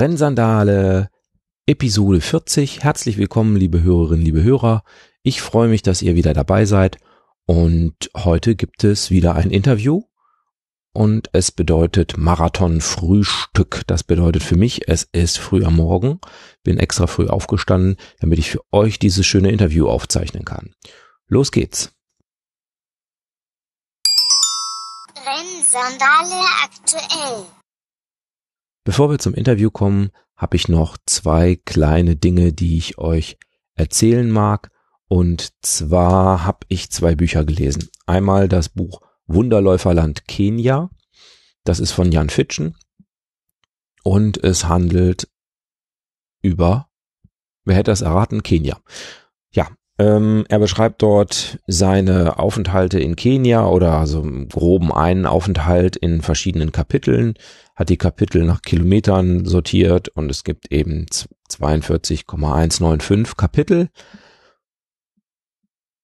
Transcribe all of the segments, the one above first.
Rennsandale, Episode 40. Herzlich willkommen, liebe Hörerinnen, liebe Hörer. Ich freue mich, dass ihr wieder dabei seid. Und heute gibt es wieder ein Interview. Und es bedeutet Marathon-Frühstück. Das bedeutet für mich, es ist früh am Morgen. Bin extra früh aufgestanden, damit ich für euch dieses schöne Interview aufzeichnen kann. Los geht's. Rennsandale aktuell. Bevor wir zum Interview kommen, habe ich noch zwei kleine Dinge, die ich euch erzählen mag. Und zwar habe ich zwei Bücher gelesen. Einmal das Buch Wunderläuferland Kenia. Das ist von Jan Fitschen. Und es handelt über, wer hätte das erraten? Kenia. Ähm, er beschreibt dort seine Aufenthalte in Kenia oder so im groben einen Aufenthalt in verschiedenen Kapiteln, hat die Kapitel nach Kilometern sortiert und es gibt eben 42,195 Kapitel.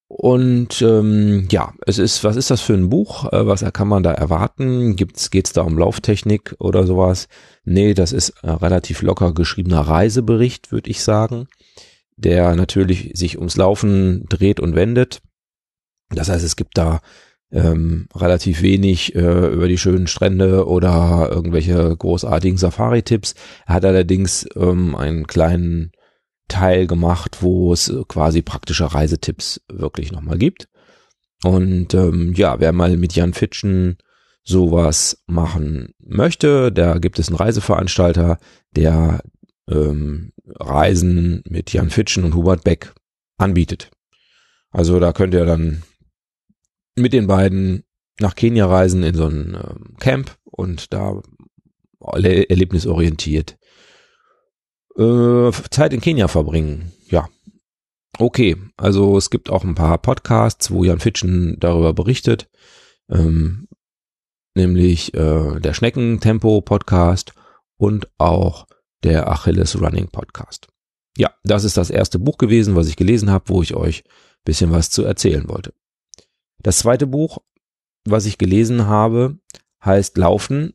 Und ähm, ja, es ist, was ist das für ein Buch? Äh, was kann man da erwarten? Gibt's, geht's da um Lauftechnik oder sowas? Nee, das ist äh, relativ locker geschriebener Reisebericht, würde ich sagen der natürlich sich ums Laufen dreht und wendet. Das heißt, es gibt da ähm, relativ wenig äh, über die schönen Strände oder irgendwelche großartigen Safari-Tipps. Er hat allerdings ähm, einen kleinen Teil gemacht, wo es quasi praktische Reisetipps wirklich nochmal gibt. Und ähm, ja, wer mal mit Jan Fitschen sowas machen möchte, da gibt es einen Reiseveranstalter, der ähm, Reisen mit Jan Fitschen und Hubert Beck anbietet. Also da könnt ihr dann mit den beiden nach Kenia reisen in so ein ähm, Camp und da erlebnisorientiert äh, Zeit in Kenia verbringen. Ja. Okay, also es gibt auch ein paar Podcasts, wo Jan Fitschen darüber berichtet, ähm, nämlich äh, der Schneckentempo-Podcast und auch der Achilles Running Podcast. Ja, das ist das erste Buch gewesen, was ich gelesen habe, wo ich euch bisschen was zu erzählen wollte. Das zweite Buch, was ich gelesen habe, heißt Laufen,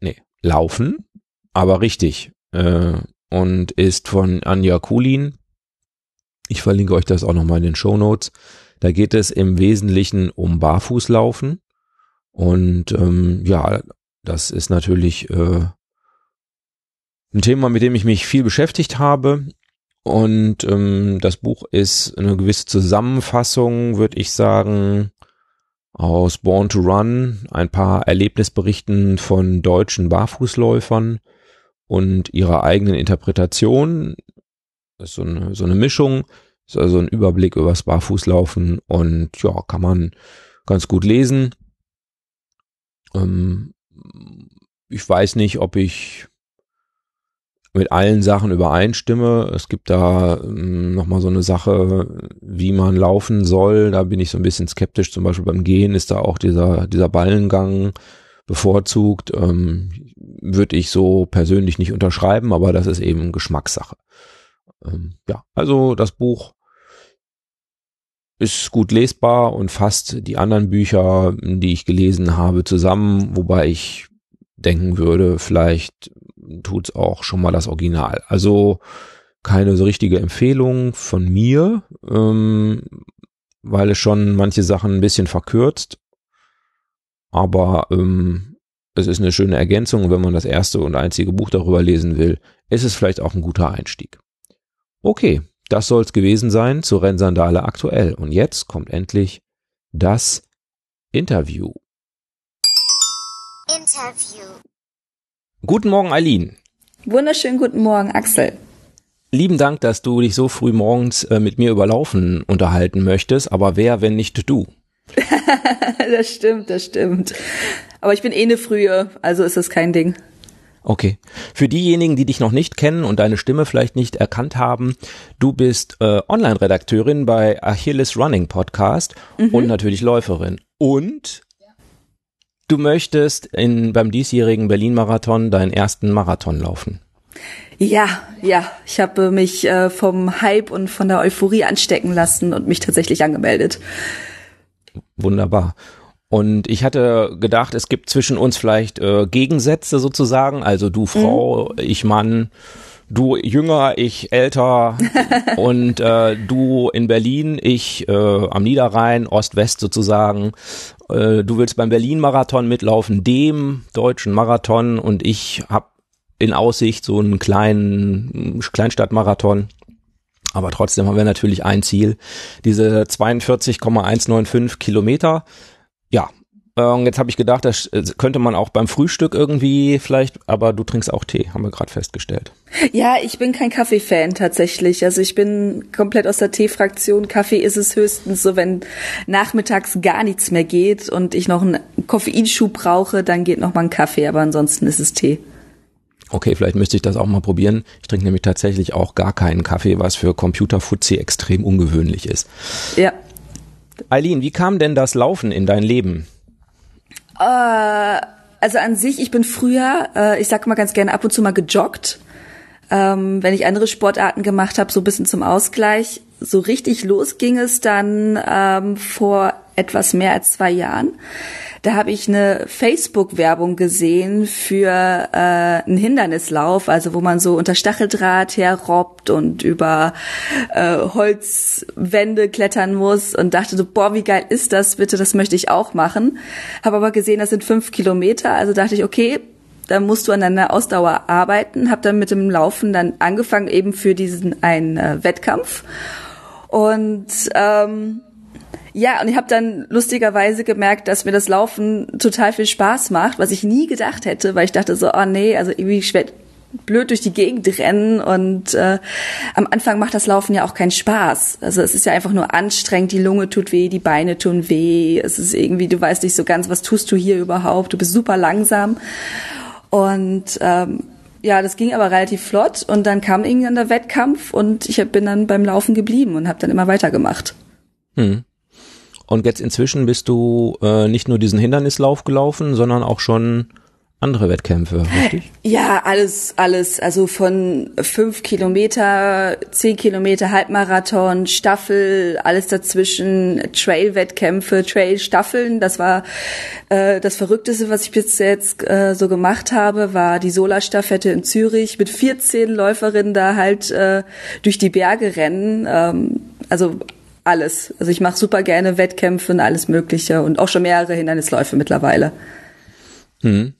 nee, Laufen, aber richtig, äh, und ist von Anja Kulin. Ich verlinke euch das auch nochmal in den Show Notes. Da geht es im Wesentlichen um Barfußlaufen. Und ähm, ja, das ist natürlich äh, ein Thema, mit dem ich mich viel beschäftigt habe. Und ähm, das Buch ist eine gewisse Zusammenfassung, würde ich sagen, aus Born to Run, ein paar Erlebnisberichten von deutschen Barfußläufern und ihrer eigenen Interpretation. Das ist so eine, so eine Mischung, ist also ein Überblick übers Barfußlaufen und ja, kann man ganz gut lesen. Ähm, ich weiß nicht, ob ich mit allen Sachen übereinstimme. Es gibt da ähm, nochmal so eine Sache, wie man laufen soll. Da bin ich so ein bisschen skeptisch. Zum Beispiel beim Gehen ist da auch dieser, dieser Ballengang bevorzugt. Ähm, Würde ich so persönlich nicht unterschreiben, aber das ist eben Geschmackssache. Ähm, ja, also das Buch ist gut lesbar und fasst die anderen Bücher, die ich gelesen habe, zusammen, wobei ich denken würde, vielleicht tut's auch schon mal das Original. Also keine so richtige Empfehlung von mir, ähm, weil es schon manche Sachen ein bisschen verkürzt. Aber ähm, es ist eine schöne Ergänzung. wenn man das erste und einzige Buch darüber lesen will, ist es vielleicht auch ein guter Einstieg. Okay, das soll's gewesen sein zu Rennsandale aktuell. Und jetzt kommt endlich das Interview. Interview. Guten Morgen, Eileen. Wunderschönen guten Morgen, Axel. Lieben Dank, dass du dich so früh morgens äh, mit mir über Laufen unterhalten möchtest, aber wer, wenn nicht du? das stimmt, das stimmt. Aber ich bin eh eine Frühe, also ist das kein Ding. Okay. Für diejenigen, die dich noch nicht kennen und deine Stimme vielleicht nicht erkannt haben, du bist äh, Online-Redakteurin bei Achilles Running Podcast mhm. und natürlich Läuferin. Und Du möchtest in, beim diesjährigen Berlin-Marathon deinen ersten Marathon laufen. Ja, ja. Ich habe mich äh, vom Hype und von der Euphorie anstecken lassen und mich tatsächlich angemeldet. Wunderbar. Und ich hatte gedacht, es gibt zwischen uns vielleicht äh, Gegensätze sozusagen, also du Frau, mhm. ich Mann, du jünger, ich älter und äh, du in Berlin, ich äh, am Niederrhein, Ost-West sozusagen. Äh, du willst beim Berlin-Marathon mitlaufen, dem deutschen Marathon und ich habe in Aussicht so einen kleinen Kleinstadtmarathon. Aber trotzdem haben wir natürlich ein Ziel, diese 42,195 Kilometer. Ja, und jetzt habe ich gedacht, das äh, könnte man auch beim Frühstück irgendwie vielleicht, aber du trinkst auch Tee, haben wir gerade festgestellt. Ja, ich bin kein Kaffee-Fan tatsächlich. Also ich bin komplett aus der Tee-Fraktion. Kaffee ist es höchstens so, wenn nachmittags gar nichts mehr geht und ich noch einen Koffeinschub brauche, dann geht noch mal ein Kaffee, aber ansonsten ist es Tee. Okay, vielleicht müsste ich das auch mal probieren. Ich trinke nämlich tatsächlich auch gar keinen Kaffee, was für Computerfuzzi extrem ungewöhnlich ist. Ja. Eileen, wie kam denn das Laufen in dein Leben? Äh, also an sich, ich bin früher, äh, ich sag mal ganz gerne ab und zu mal gejoggt. Ähm, wenn ich andere Sportarten gemacht habe, so ein bisschen zum Ausgleich. So richtig los ging es dann ähm, vor etwas mehr als zwei Jahren. Da habe ich eine Facebook-Werbung gesehen für äh, einen Hindernislauf, also wo man so unter Stacheldraht herrobbt und über äh, Holzwände klettern muss und dachte so, boah, wie geil ist das bitte, das möchte ich auch machen. Habe aber gesehen, das sind fünf Kilometer, also dachte ich, okay, da musst du an deiner Ausdauer arbeiten. Habe dann mit dem Laufen dann angefangen eben für diesen einen äh, Wettkampf und ähm, ja, und ich habe dann lustigerweise gemerkt, dass mir das Laufen total viel Spaß macht, was ich nie gedacht hätte, weil ich dachte so, oh nee, also irgendwie ich werd blöd durch die Gegend rennen und äh, am Anfang macht das Laufen ja auch keinen Spaß. Also es ist ja einfach nur anstrengend, die Lunge tut weh, die Beine tun weh, es ist irgendwie, du weißt nicht so ganz, was tust du hier überhaupt, du bist super langsam und ähm, ja, das ging aber relativ flott und dann kam irgendwann der Wettkampf und ich bin dann beim Laufen geblieben und habe dann immer weitergemacht. Hm. Und jetzt inzwischen bist du äh, nicht nur diesen Hindernislauf gelaufen, sondern auch schon andere Wettkämpfe, richtig? Ja, alles, alles. Also von fünf Kilometer, zehn Kilometer Halbmarathon, Staffel, alles dazwischen, Trail-Wettkämpfe, Trail-Staffeln. Das war äh, das Verrückteste, was ich bis jetzt äh, so gemacht habe, war die Solarstaffette in Zürich mit 14 Läuferinnen da halt äh, durch die Berge rennen. Ähm, also alles. Also ich mache super gerne Wettkämpfe und alles Mögliche und auch schon mehrere Hindernisläufe mittlerweile. Hm.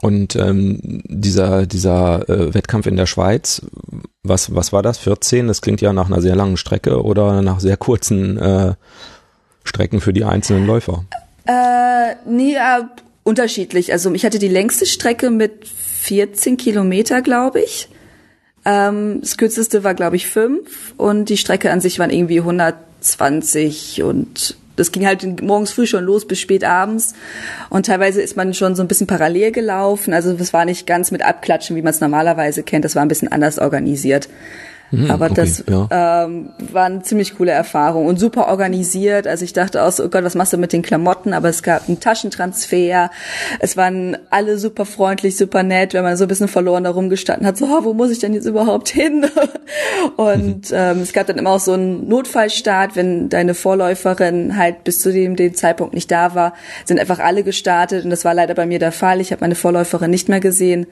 Und ähm, dieser dieser äh, Wettkampf in der Schweiz, was was war das? 14? Das klingt ja nach einer sehr langen Strecke oder nach sehr kurzen äh, Strecken für die einzelnen Läufer. Äh, nee, äh, unterschiedlich. Also ich hatte die längste Strecke mit 14 Kilometer, glaube ich. Ähm, das kürzeste war, glaube ich, fünf und die Strecke an sich waren irgendwie 120 und das ging halt morgens früh schon los bis spät abends und teilweise ist man schon so ein bisschen parallel gelaufen. Also das war nicht ganz mit Abklatschen, wie man es normalerweise kennt. Das war ein bisschen anders organisiert. Mhm, Aber okay, das ja. ähm, war eine ziemlich coole Erfahrung und super organisiert. Also ich dachte auch so, oh Gott, was machst du mit den Klamotten? Aber es gab einen Taschentransfer. Es waren alle super freundlich, super nett, wenn man so ein bisschen verloren da rumgestanden hat. So, oh, wo muss ich denn jetzt überhaupt hin? und mhm. ähm, es gab dann immer auch so einen Notfallstart, wenn deine Vorläuferin halt bis zu dem, dem Zeitpunkt nicht da war, sind einfach alle gestartet. Und das war leider bei mir der Fall. Ich habe meine Vorläuferin nicht mehr gesehen.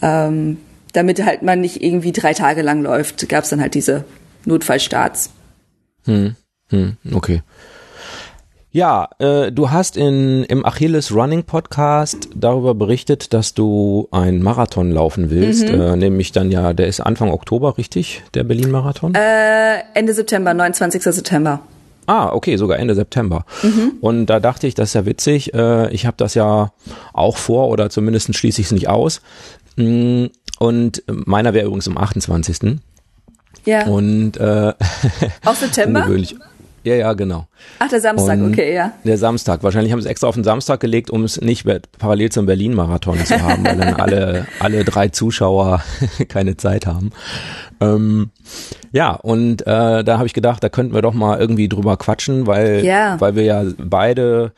Ähm, damit halt man nicht irgendwie drei Tage lang läuft, gab es dann halt diese Notfallstarts. Hm, hm, okay. Ja, äh, du hast in, im Achilles Running Podcast darüber berichtet, dass du einen Marathon laufen willst, mhm. äh, nämlich dann ja, der ist Anfang Oktober, richtig, der Berlin-Marathon? Äh, Ende September, 29. September. Ah, okay, sogar Ende September. Mhm. Und da dachte ich, das ist ja witzig. Äh, ich habe das ja auch vor oder zumindest schließe ich es nicht aus. Mm, und meiner wäre übrigens am 28. Ja. Und äh, auch September? ungewöhnlich. Ja, ja, genau. Ach, der Samstag, und okay, ja. Der Samstag. Wahrscheinlich haben sie es extra auf den Samstag gelegt, um es nicht parallel zum Berlin-Marathon zu haben, weil dann alle, alle drei Zuschauer keine Zeit haben. Ähm, ja, und äh, da habe ich gedacht, da könnten wir doch mal irgendwie drüber quatschen, weil, ja. weil wir ja beide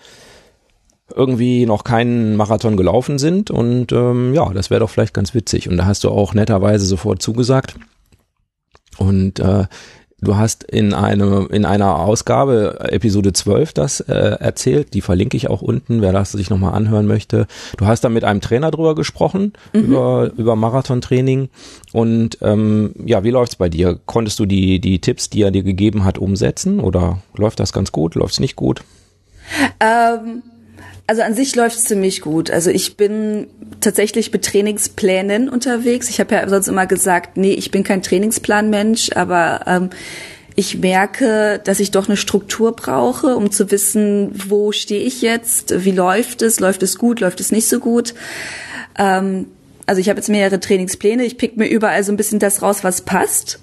irgendwie noch keinen Marathon gelaufen sind und ähm, ja, das wäre doch vielleicht ganz witzig. Und da hast du auch netterweise sofort zugesagt. Und äh, Du hast in einem in einer Ausgabe Episode 12 das äh, erzählt, die verlinke ich auch unten, wer das sich nochmal anhören möchte. Du hast da mit einem Trainer drüber gesprochen mhm. über über Marathontraining und ähm, ja, wie läuft's bei dir? Konntest du die die Tipps, die er dir gegeben hat, umsetzen oder läuft das ganz gut? Läuft's nicht gut? Ähm also an sich läuft es ziemlich gut. Also ich bin tatsächlich mit Trainingsplänen unterwegs. Ich habe ja sonst immer gesagt, nee, ich bin kein Trainingsplanmensch, aber ähm, ich merke, dass ich doch eine Struktur brauche, um zu wissen, wo stehe ich jetzt, wie läuft es, läuft es gut, läuft es nicht so gut. Ähm, also ich habe jetzt mehrere Trainingspläne. Ich pick mir überall so ein bisschen das raus, was passt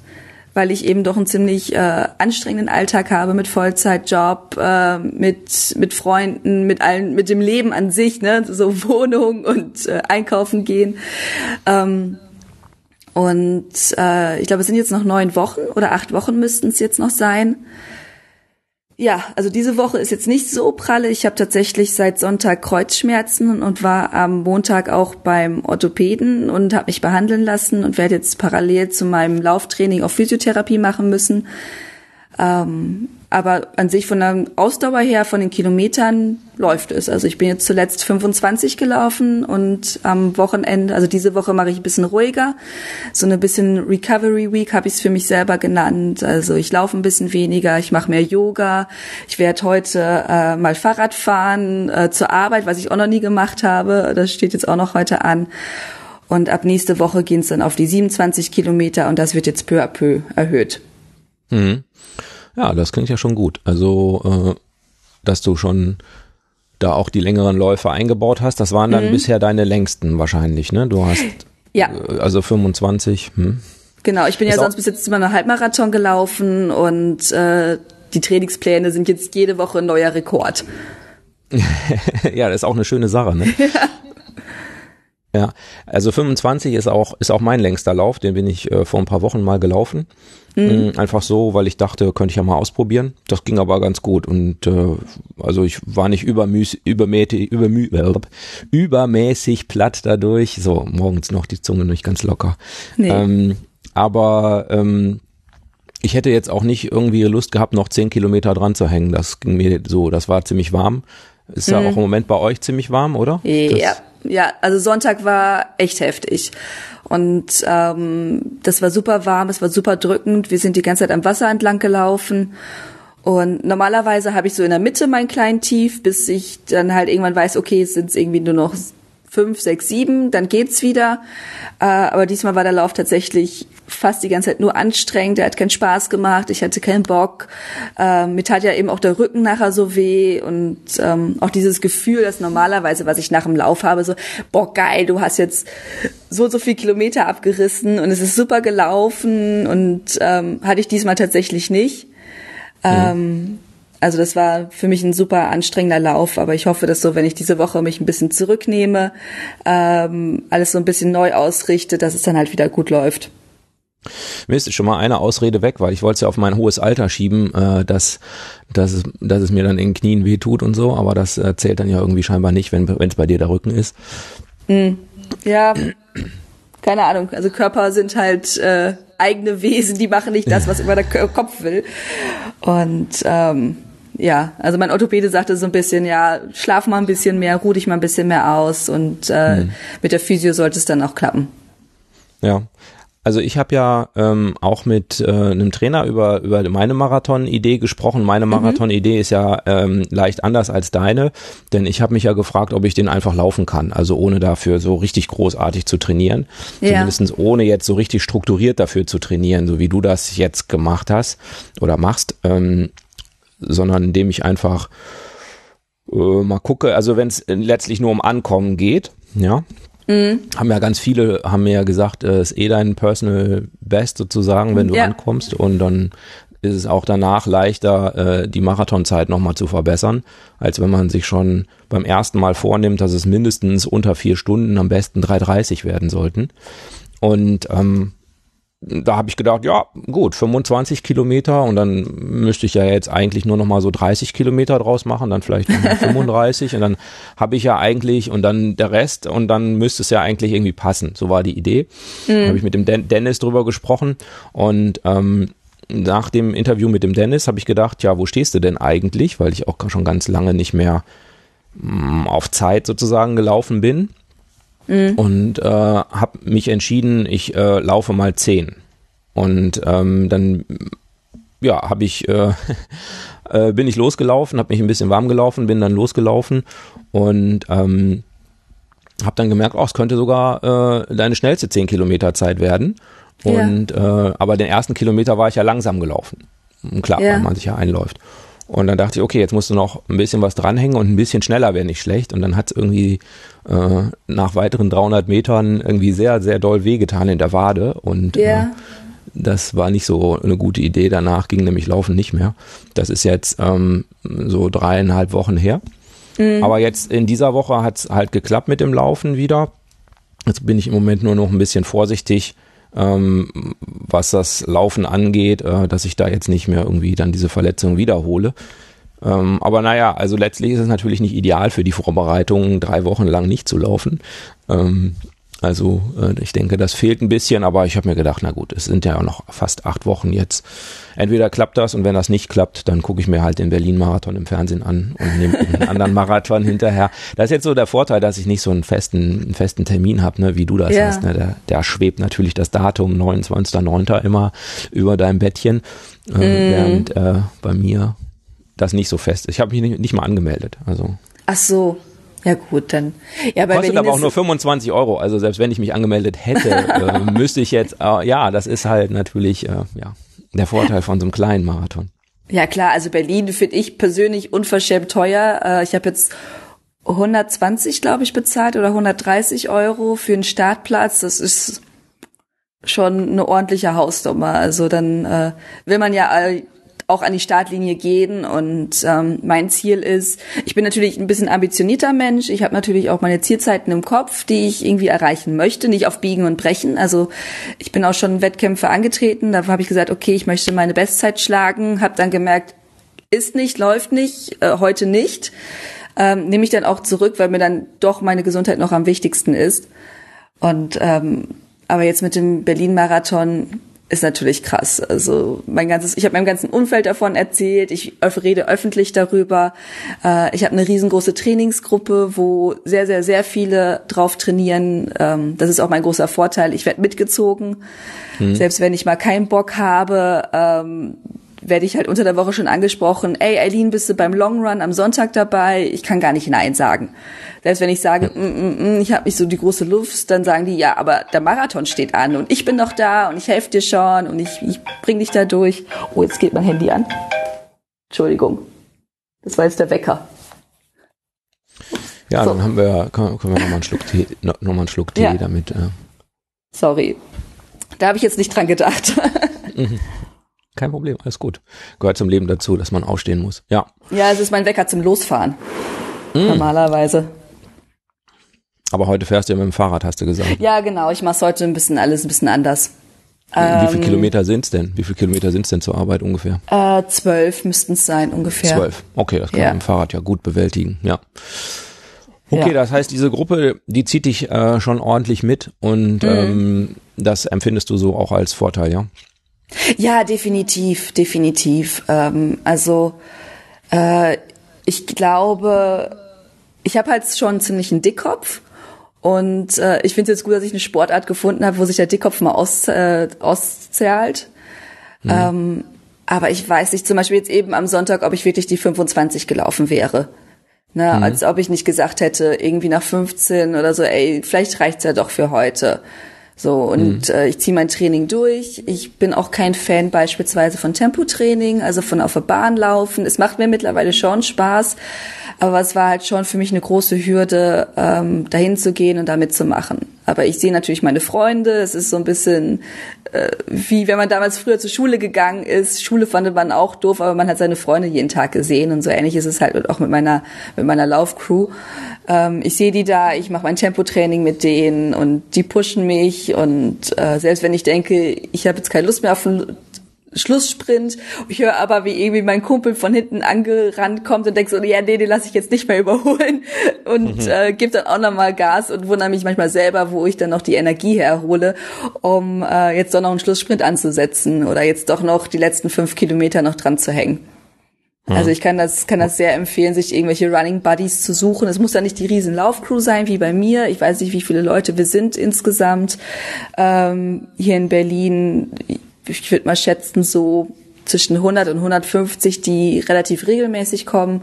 weil ich eben doch einen ziemlich äh, anstrengenden Alltag habe mit Vollzeitjob, äh, mit mit Freunden, mit allen, mit dem Leben an sich, ne, so Wohnung und äh, Einkaufen gehen. Ähm, und äh, ich glaube, es sind jetzt noch neun Wochen oder acht Wochen müssten es jetzt noch sein. Ja, also diese Woche ist jetzt nicht so pralle. Ich habe tatsächlich seit Sonntag Kreuzschmerzen und war am Montag auch beim Orthopäden und habe mich behandeln lassen und werde jetzt parallel zu meinem Lauftraining auch Physiotherapie machen müssen. Ähm, aber an sich von der Ausdauer her, von den Kilometern läuft es. Also ich bin jetzt zuletzt 25 gelaufen und am Wochenende, also diese Woche mache ich ein bisschen ruhiger. So eine bisschen Recovery Week habe ich es für mich selber genannt. Also ich laufe ein bisschen weniger, ich mache mehr Yoga. Ich werde heute äh, mal Fahrrad fahren äh, zur Arbeit, was ich auch noch nie gemacht habe. Das steht jetzt auch noch heute an. Und ab nächste Woche gehen es dann auf die 27 Kilometer und das wird jetzt peu à peu erhöht. Mhm. Ja, das klingt ja schon gut. Also, äh, dass du schon da auch die längeren Läufe eingebaut hast, das waren dann mhm. bisher deine längsten wahrscheinlich, ne? Du hast ja. Äh, also 25. Hm. Genau, ich bin Ist ja sonst bis jetzt immer einen Halbmarathon gelaufen und äh, die Trainingspläne sind jetzt jede Woche ein neuer Rekord. ja, das ist auch eine schöne Sache, ne? Ja. Also 25 ist auch ist auch mein längster Lauf, den bin ich äh, vor ein paar Wochen mal gelaufen. Mhm. Mm, einfach so, weil ich dachte, könnte ich ja mal ausprobieren. Das ging aber ganz gut und äh, also ich war nicht übermüß, übermäßig, übermü, äh, übermäßig platt dadurch. So morgens noch die Zunge nicht ganz locker. Nee. Ähm, aber ähm, ich hätte jetzt auch nicht irgendwie Lust gehabt, noch zehn Kilometer dran zu hängen. Das ging mir so, das war ziemlich warm. Ist ja mhm. auch im Moment bei euch ziemlich warm, oder? Ja, das ja. Also Sonntag war echt heftig. Und ähm, das war super warm, es war super drückend. Wir sind die ganze Zeit am Wasser entlang gelaufen. Und normalerweise habe ich so in der Mitte mein kleinen Tief, bis ich dann halt irgendwann weiß, okay, es sind irgendwie nur noch fünf, sechs, sieben, dann geht's wieder. Äh, aber diesmal war der Lauf tatsächlich fast die ganze Zeit nur anstrengend. Der hat keinen Spaß gemacht. Ich hatte keinen Bock. Äh, mir tat ja eben auch der Rücken nachher so weh und ähm, auch dieses Gefühl, dass normalerweise, was ich nach dem Lauf habe, so, boah, geil, du hast jetzt so so viel Kilometer abgerissen und es ist super gelaufen und ähm, hatte ich diesmal tatsächlich nicht. Mhm. Also das war für mich ein super anstrengender Lauf, aber ich hoffe, dass so, wenn ich diese Woche mich ein bisschen zurücknehme, ähm, alles so ein bisschen neu ausrichte, dass es dann halt wieder gut läuft. Mir ist schon mal eine Ausrede weg, weil ich wollte es ja auf mein hohes Alter schieben, äh, dass, dass, es, dass es mir dann in den Knien wehtut und so, aber das äh, zählt dann ja irgendwie scheinbar nicht, wenn es bei dir der Rücken ist. Mm, ja, keine Ahnung. Also Körper sind halt äh, eigene Wesen, die machen nicht das, was immer der Kopf will. Und ähm, ja, also mein Orthopäde sagte so ein bisschen, ja, schlaf mal ein bisschen mehr, ruh dich mal ein bisschen mehr aus und äh, mhm. mit der Physio sollte es dann auch klappen. Ja, also ich habe ja ähm, auch mit äh, einem Trainer über über meine Marathon-Idee gesprochen. Meine mhm. Marathon-Idee ist ja ähm, leicht anders als deine, denn ich habe mich ja gefragt, ob ich den einfach laufen kann, also ohne dafür so richtig großartig zu trainieren, ja. zumindest ohne jetzt so richtig strukturiert dafür zu trainieren, so wie du das jetzt gemacht hast oder machst. Ähm, sondern indem ich einfach äh, mal gucke, also wenn es letztlich nur um Ankommen geht, ja, mhm. haben ja ganz viele, haben mir ja gesagt, es äh, ist eh dein Personal Best sozusagen, wenn du ja. ankommst und dann ist es auch danach leichter, äh, die Marathonzeit nochmal zu verbessern, als wenn man sich schon beim ersten Mal vornimmt, dass es mindestens unter vier Stunden, am besten 3,30 werden sollten. Und ähm, da habe ich gedacht, ja, gut, 25 Kilometer und dann müsste ich ja jetzt eigentlich nur noch mal so 30 Kilometer draus machen, dann vielleicht noch 35 und dann habe ich ja eigentlich und dann der Rest und dann müsste es ja eigentlich irgendwie passen. So war die Idee. Mhm. habe ich mit dem Den Dennis drüber gesprochen und ähm, nach dem Interview mit dem Dennis habe ich gedacht, ja, wo stehst du denn eigentlich? Weil ich auch schon ganz lange nicht mehr mh, auf Zeit sozusagen gelaufen bin. Mhm. Und äh, habe mich entschieden, ich äh, laufe mal 10. Und ähm, dann ja, habe ich äh, äh, bin ich losgelaufen, habe mich ein bisschen warm gelaufen, bin dann losgelaufen und ähm, habe dann gemerkt, oh, es könnte sogar äh, deine schnellste 10 Kilometer Zeit werden. Und ja. äh, aber den ersten Kilometer war ich ja langsam gelaufen. Klar, ja. weil man sich ja einläuft. Und dann dachte ich, okay, jetzt musst du noch ein bisschen was dranhängen und ein bisschen schneller wäre nicht schlecht. Und dann hat es irgendwie äh, nach weiteren 300 Metern irgendwie sehr, sehr doll wehgetan in der Wade. Und ja. äh, das war nicht so eine gute Idee. Danach ging nämlich Laufen nicht mehr. Das ist jetzt ähm, so dreieinhalb Wochen her. Mhm. Aber jetzt in dieser Woche hat es halt geklappt mit dem Laufen wieder. Jetzt bin ich im Moment nur noch ein bisschen vorsichtig, ähm, was das Laufen angeht, äh, dass ich da jetzt nicht mehr irgendwie dann diese Verletzung wiederhole. Ähm, aber naja, also letztlich ist es natürlich nicht ideal für die Vorbereitung, drei Wochen lang nicht zu laufen. Ähm, also äh, ich denke, das fehlt ein bisschen, aber ich habe mir gedacht, na gut, es sind ja auch noch fast acht Wochen jetzt. Entweder klappt das und wenn das nicht klappt, dann gucke ich mir halt den Berlin-Marathon im Fernsehen an und nehme einen anderen Marathon hinterher. Das ist jetzt so der Vorteil, dass ich nicht so einen festen, einen festen Termin habe, ne, wie du das ja. hast. Ne? Der, der schwebt natürlich das Datum 29.09. immer über deinem Bettchen, äh, mm. während äh, bei mir das nicht so fest ist. Ich habe mich nicht, nicht mal angemeldet. Also. Ach so. Ja gut, dann. Ja, bei Kostet Berlin aber auch nur 25 Euro. Also selbst wenn ich mich angemeldet hätte, äh, müsste ich jetzt. Äh, ja, das ist halt natürlich äh, ja der Vorteil von so einem kleinen Marathon. Ja klar, also Berlin finde ich persönlich unverschämt teuer. Äh, ich habe jetzt 120, glaube ich, bezahlt oder 130 Euro für einen Startplatz. Das ist schon eine ordentliche Hausnummer. Also dann äh, will man ja auch an die Startlinie gehen. Und ähm, mein Ziel ist, ich bin natürlich ein bisschen ambitionierter Mensch. Ich habe natürlich auch meine Zielzeiten im Kopf, die ich irgendwie erreichen möchte, nicht auf Biegen und Brechen. Also ich bin auch schon Wettkämpfe angetreten. Da habe ich gesagt, okay, ich möchte meine Bestzeit schlagen. Habe dann gemerkt, ist nicht, läuft nicht, äh, heute nicht. Ähm, nehme ich dann auch zurück, weil mir dann doch meine Gesundheit noch am wichtigsten ist. Und ähm, aber jetzt mit dem Berlin-Marathon ist natürlich krass. Also mein ganzes, ich habe meinem ganzen Umfeld davon erzählt. Ich rede öffentlich darüber. Äh, ich habe eine riesengroße Trainingsgruppe, wo sehr, sehr, sehr viele drauf trainieren. Ähm, das ist auch mein großer Vorteil. Ich werde mitgezogen, mhm. selbst wenn ich mal keinen Bock habe. Werde ich halt unter der Woche schon angesprochen, ey Eileen, bist du beim Long Run am Sonntag dabei? Ich kann gar nicht Nein sagen. Selbst wenn ich sage, mm, mm, mm, ich habe nicht so die große Luft, dann sagen die, ja, aber der Marathon steht an und ich bin noch da und ich helfe dir schon und ich, ich bring dich da durch. Oh, jetzt geht mein Handy an. Entschuldigung. Das war jetzt der Wecker. Ja, so. dann haben wir, können, können wir nochmal einen Schluck Tee, noch mal einen Schluck Tee ja. damit. Äh. Sorry. Da habe ich jetzt nicht dran gedacht. Mhm. Kein Problem, alles gut. Gehört zum Leben dazu, dass man aufstehen muss. Ja. Ja, es ist mein Wecker zum Losfahren. Mm. Normalerweise. Aber heute fährst du ja mit dem Fahrrad, hast du gesagt. Ja, genau. Ich mache heute ein bisschen alles ein bisschen anders. Wie ähm, viele Kilometer sind's denn? Wie viele Kilometer sind's denn zur Arbeit ungefähr? Äh, zwölf müssten es sein ungefähr. Zwölf. Okay, das kann ja. man mit dem Fahrrad ja gut bewältigen. Ja. Okay, ja. das heißt, diese Gruppe, die zieht dich äh, schon ordentlich mit und mhm. ähm, das empfindest du so auch als Vorteil, ja? Ja, definitiv, definitiv. Ähm, also äh, ich glaube, ich habe halt schon ziemlich einen Dickkopf und äh, ich finde es jetzt gut, dass ich eine Sportart gefunden habe, wo sich der Dickkopf mal aus, äh, auszahlt. Mhm. Ähm, aber ich weiß nicht, zum Beispiel jetzt eben am Sonntag, ob ich wirklich die 25 gelaufen wäre. Ne, mhm. Als ob ich nicht gesagt hätte, irgendwie nach 15 oder so, ey, vielleicht reicht's ja doch für heute. So, und mhm. äh, ich ziehe mein Training durch. Ich bin auch kein Fan beispielsweise von Tempotraining, also von auf der Bahn laufen. Es macht mir mittlerweile schon Spaß, aber es war halt schon für mich eine große Hürde, ähm, dahin zu gehen und damit zu machen. Aber ich sehe natürlich meine Freunde. Es ist so ein bisschen äh, wie wenn man damals früher zur Schule gegangen ist. Schule fand man auch doof, aber man hat seine Freunde jeden Tag gesehen und so ähnlich ist es halt auch mit meiner mit meiner Laufcrew. Ähm, ich sehe die da, ich mache mein Tempotraining mit denen und die pushen mich und äh, selbst wenn ich denke, ich habe jetzt keine Lust mehr auf ein Schlusssprint. Ich höre aber, wie irgendwie mein Kumpel von hinten angerannt kommt und denkt so, ja, nee, den lasse ich jetzt nicht mehr überholen und mhm. äh, gibt dann auch nochmal Gas und wundere mich manchmal selber, wo ich dann noch die Energie herhole, um äh, jetzt doch noch einen Schlusssprint anzusetzen oder jetzt doch noch die letzten fünf Kilometer noch dran zu hängen. Also ich kann das, kann das sehr empfehlen, sich irgendwelche Running Buddies zu suchen. Es muss ja nicht die riesen Laufcrew sein wie bei mir. Ich weiß nicht, wie viele Leute wir sind insgesamt ähm, hier in Berlin. Ich würde mal schätzen so zwischen 100 und 150, die relativ regelmäßig kommen.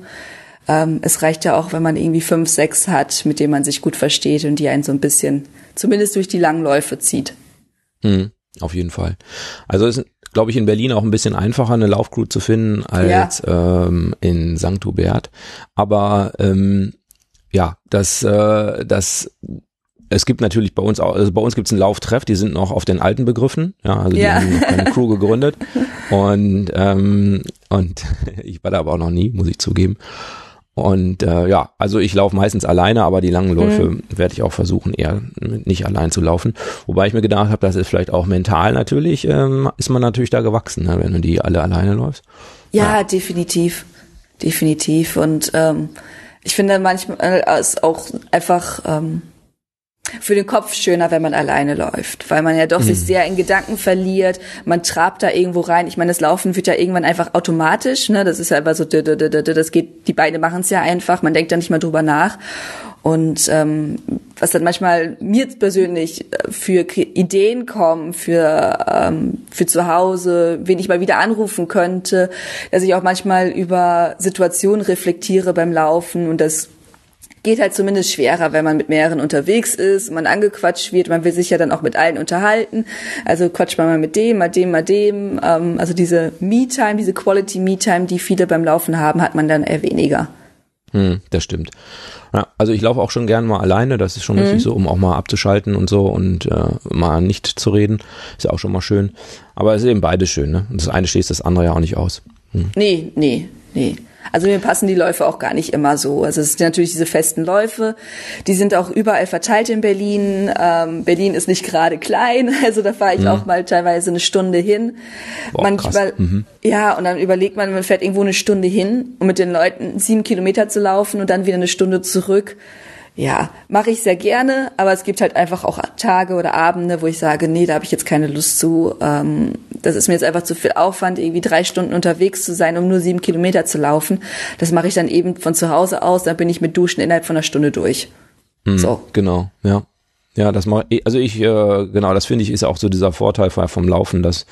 Ähm, es reicht ja auch, wenn man irgendwie fünf, sechs hat, mit denen man sich gut versteht und die einen so ein bisschen, zumindest durch die langen Läufe zieht. Hm, auf jeden Fall. Also es glaube ich, in Berlin auch ein bisschen einfacher, eine Laufcrew zu finden als ja. ähm, in St. Hubert. Aber ähm, ja, das, äh, das es gibt natürlich bei uns auch, also bei uns gibt es einen Lauftreff, die sind noch auf den alten Begriffen, ja, also die ja. haben noch keine Crew gegründet und ähm, und ich war da aber auch noch nie, muss ich zugeben. Und äh, ja, also ich laufe meistens alleine, aber die langen Läufe mhm. werde ich auch versuchen, eher nicht allein zu laufen. Wobei ich mir gedacht habe, das ist vielleicht auch mental natürlich, ähm, ist man natürlich da gewachsen, ne, wenn du die alle alleine läufst. Ja, ja. definitiv. Definitiv. Und ähm, ich finde manchmal äh, ist auch einfach ähm, für den Kopf schöner, wenn man alleine läuft, weil man ja doch mhm. sich sehr in Gedanken verliert. Man trabt da irgendwo rein. Ich meine, das Laufen wird ja irgendwann einfach automatisch. Ne, das ist ja einfach so, das geht. Die Beine machen es ja einfach. Man denkt da nicht mehr drüber nach. Und ähm, was dann manchmal mir persönlich äh, für Ideen kommen, für, ähm, für zu Hause, wen ich mal wieder anrufen könnte, dass ich auch manchmal über Situationen reflektiere beim Laufen und das geht halt zumindest schwerer, wenn man mit mehreren unterwegs ist, man angequatscht wird, man will sich ja dann auch mit allen unterhalten. Also quatscht man mal mit dem, mal dem, mal dem. Ähm, also diese Me-Time, diese Quality Me-Time, die viele beim Laufen haben, hat man dann eher weniger. Hm, das stimmt. Ja, also ich laufe auch schon gern mal alleine, das ist schon mhm. richtig so, um auch mal abzuschalten und so und äh, mal nicht zu reden. Ist ja auch schon mal schön. Aber es ist eben beides schön, ne? Und das eine schließt das andere ja auch nicht aus. Hm. Nee, nee, nee. Also mir passen die Läufe auch gar nicht immer so. Also es sind natürlich diese festen Läufe, die sind auch überall verteilt in Berlin. Ähm, Berlin ist nicht gerade klein, also da fahre ich mhm. auch mal teilweise eine Stunde hin. Boah, Manchmal, mhm. ja, und dann überlegt man, man fährt irgendwo eine Stunde hin, um mit den Leuten sieben Kilometer zu laufen und dann wieder eine Stunde zurück ja, mache ich sehr gerne, aber es gibt halt einfach auch Tage oder Abende, wo ich sage, nee, da habe ich jetzt keine Lust zu. Ähm, das ist mir jetzt einfach zu viel Aufwand, irgendwie drei Stunden unterwegs zu sein, um nur sieben Kilometer zu laufen. Das mache ich dann eben von zu Hause aus, dann bin ich mit Duschen innerhalb von einer Stunde durch. Mhm, so. Genau, ja. Ja, das mache also ich, äh, genau, das finde ich ist auch so dieser Vorteil vom Laufen, dass,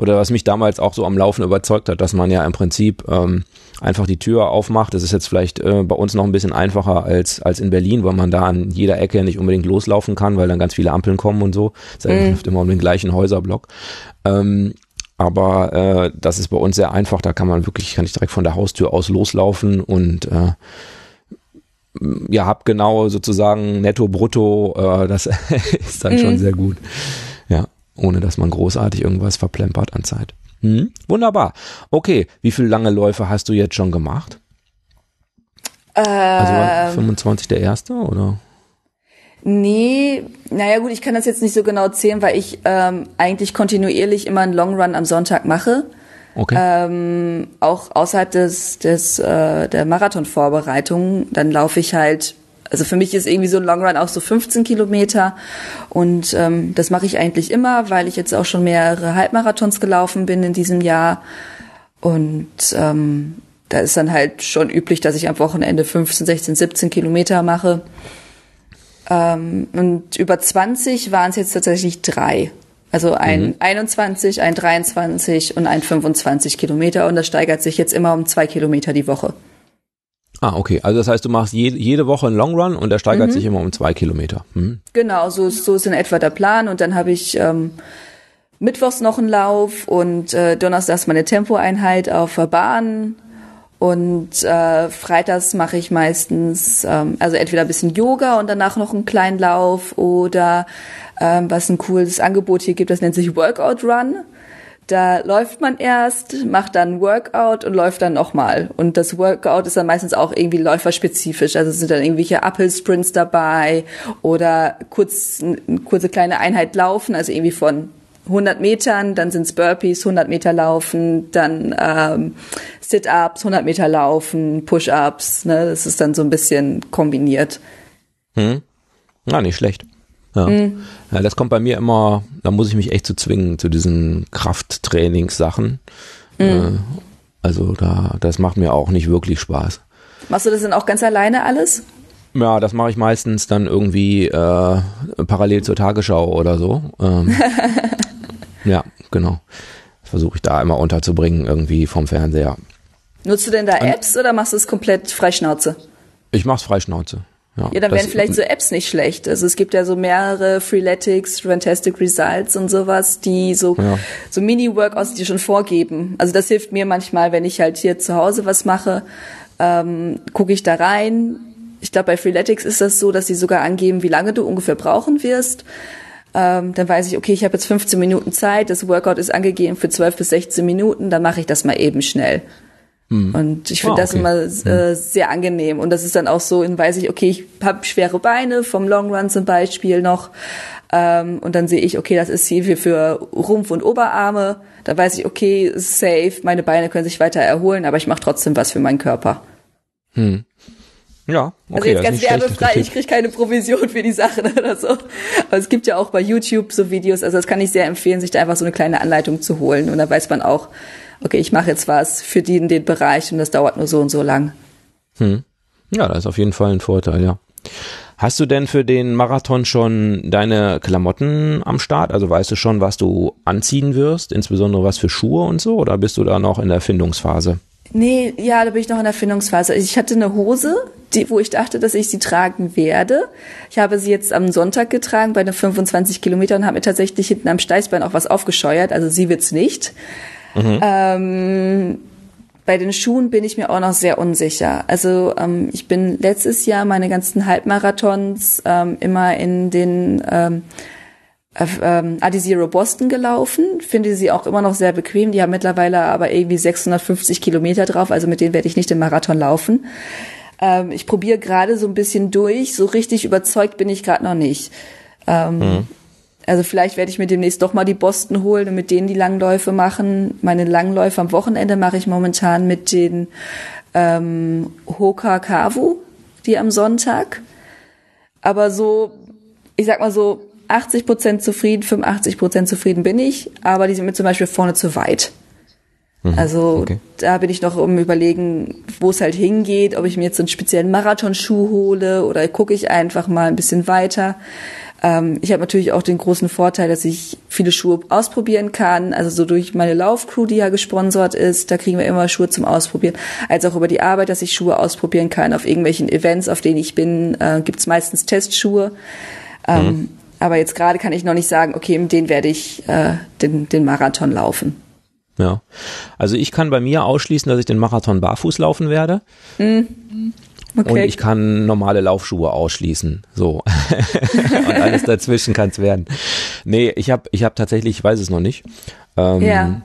oder was mich damals auch so am Laufen überzeugt hat, dass man ja im Prinzip ähm, einfach die Tür aufmacht. Das ist jetzt vielleicht äh, bei uns noch ein bisschen einfacher als, als in Berlin, weil man da an jeder Ecke nicht unbedingt loslaufen kann, weil dann ganz viele Ampeln kommen und so. Es mhm. immer um den gleichen Häuserblock. Ähm, aber äh, das ist bei uns sehr einfach. Da kann man wirklich, kann ich direkt von der Haustür aus loslaufen und äh, ja, hab genau sozusagen netto, brutto, äh, das ist dann mhm. schon sehr gut. Ohne dass man großartig irgendwas verplempert an Zeit. Hm, wunderbar. Okay, wie viele lange Läufe hast du jetzt schon gemacht? Also ähm, also 25 der erste oder? Nee, naja gut, ich kann das jetzt nicht so genau zählen, weil ich ähm, eigentlich kontinuierlich immer einen Long Run am Sonntag mache. Okay. Ähm, auch außerhalb des, des äh, der Marathonvorbereitung, dann laufe ich halt also für mich ist irgendwie so ein Long Run auch so 15 Kilometer und ähm, das mache ich eigentlich immer, weil ich jetzt auch schon mehrere Halbmarathons gelaufen bin in diesem Jahr und ähm, da ist dann halt schon üblich, dass ich am Wochenende 15, 16, 17 Kilometer mache. Ähm, und über 20 waren es jetzt tatsächlich drei. Also ein mhm. 21, ein 23 und ein 25 Kilometer und das steigert sich jetzt immer um zwei Kilometer die Woche. Ah, okay. Also das heißt, du machst je, jede Woche einen Long Run und der steigert mhm. sich immer um zwei Kilometer. Mhm. Genau, so, so ist in etwa der Plan. Und dann habe ich ähm, mittwochs noch einen Lauf und äh, donnerstags meine Tempoeinheit auf der Bahn. Und äh, freitags mache ich meistens ähm, also entweder ein bisschen Yoga und danach noch einen kleinen Lauf oder ähm, was ein cooles Angebot hier gibt, das nennt sich Workout Run. Da läuft man erst, macht dann Workout und läuft dann nochmal. Und das Workout ist dann meistens auch irgendwie läuferspezifisch. Also sind dann irgendwelche Uphill-Sprints dabei oder kurz, eine kurze kleine Einheit laufen, also irgendwie von 100 Metern, dann sind's Burpees, 100 Meter laufen, dann ähm, Sit-ups, 100 Meter laufen, Push-ups. Ne? Das ist dann so ein bisschen kombiniert. Hm. Ja, nicht schlecht. Ja. Mhm. ja, das kommt bei mir immer, da muss ich mich echt zu zwingen zu diesen Krafttrainingssachen. Mhm. Äh, also da, das macht mir auch nicht wirklich Spaß. Machst du das denn auch ganz alleine alles? Ja, das mache ich meistens dann irgendwie äh, parallel zur Tagesschau oder so. Ähm, ja, genau. Versuche ich da immer unterzubringen, irgendwie vom Fernseher. Nutzt du denn da Apps oder machst du es komplett Freischnauze? Ich mach's Freischnauze. Ja, ja dann wären vielleicht so Apps nicht schlecht. Also es gibt ja so mehrere Freeletics, Fantastic Results und sowas, die so, ja. so Mini-Workouts die schon vorgeben. Also das hilft mir manchmal, wenn ich halt hier zu Hause was mache, ähm, gucke ich da rein. Ich glaube, bei Freeletics ist das so, dass sie sogar angeben, wie lange du ungefähr brauchen wirst. Ähm, dann weiß ich, okay, ich habe jetzt 15 Minuten Zeit, das Workout ist angegeben für 12 bis 16 Minuten, dann mache ich das mal eben schnell. Mhm. Und ich finde ah, okay. das immer äh, hm. sehr angenehm. Und das ist dann auch so, dann weiß ich, okay, ich habe schwere Beine vom Long Run zum Beispiel noch. Ähm, und dann sehe ich, okay, das ist hier für Rumpf und Oberarme. Da weiß ich, okay, safe, meine Beine können sich weiter erholen, aber ich mache trotzdem was für meinen Körper. Hm. Ja, okay. Also jetzt ganz werbefrei, ich kriege keine Provision für die Sachen oder so. Aber es gibt ja auch bei YouTube so Videos, also das kann ich sehr empfehlen, sich da einfach so eine kleine Anleitung zu holen. Und da weiß man auch, okay, ich mache jetzt was für den, den Bereich und das dauert nur so und so lang. Hm. Ja, das ist auf jeden Fall ein Vorteil, ja. Hast du denn für den Marathon schon deine Klamotten am Start? Also weißt du schon, was du anziehen wirst, insbesondere was für Schuhe und so, oder bist du da noch in der Findungsphase? Nee, ja, da bin ich noch in der Findungsphase. Ich hatte eine Hose, die, wo ich dachte, dass ich sie tragen werde. Ich habe sie jetzt am Sonntag getragen bei den 25 Kilometern und habe mir tatsächlich hinten am Steißbein auch was aufgescheuert. Also sie wird's nicht. Mhm. Ähm, bei den Schuhen bin ich mir auch noch sehr unsicher. Also ähm, ich bin letztes Jahr meine ganzen Halbmarathons ähm, immer in den ähm, ähm, Adizero Boston gelaufen. Finde sie auch immer noch sehr bequem. Die haben mittlerweile aber irgendwie 650 Kilometer drauf. Also mit denen werde ich nicht den Marathon laufen. Ähm, ich probiere gerade so ein bisschen durch. So richtig überzeugt bin ich gerade noch nicht. Ähm, mhm. Also vielleicht werde ich mir demnächst doch mal die Boston holen und mit denen die Langläufe machen. Meine Langläufe am Wochenende mache ich momentan mit den ähm, Hoka Kavu, die am Sonntag. Aber so, ich sag mal so, 80 Prozent zufrieden, 85 Prozent zufrieden bin ich, aber die sind mir zum Beispiel vorne zu weit. Mhm, also okay. da bin ich noch um überlegen, wo es halt hingeht, ob ich mir jetzt so einen speziellen Marathonschuh hole oder gucke ich einfach mal ein bisschen weiter. Ähm, ich habe natürlich auch den großen Vorteil, dass ich viele Schuhe ausprobieren kann. Also so durch meine Laufcrew, die ja gesponsert ist, da kriegen wir immer Schuhe zum Ausprobieren. Als auch über die Arbeit, dass ich Schuhe ausprobieren kann. Auf irgendwelchen Events, auf denen ich bin, äh, gibt es meistens Testschuhe. Ähm, mhm. Aber jetzt gerade kann ich noch nicht sagen, okay, mit denen werde ich äh, den, den Marathon laufen. Ja, also ich kann bei mir ausschließen, dass ich den Marathon barfuß laufen werde. Mhm. Okay. Und ich kann normale Laufschuhe ausschließen. So. und alles dazwischen kann es werden. Nee, ich habe ich hab tatsächlich, ich weiß es noch nicht. Ähm, ja.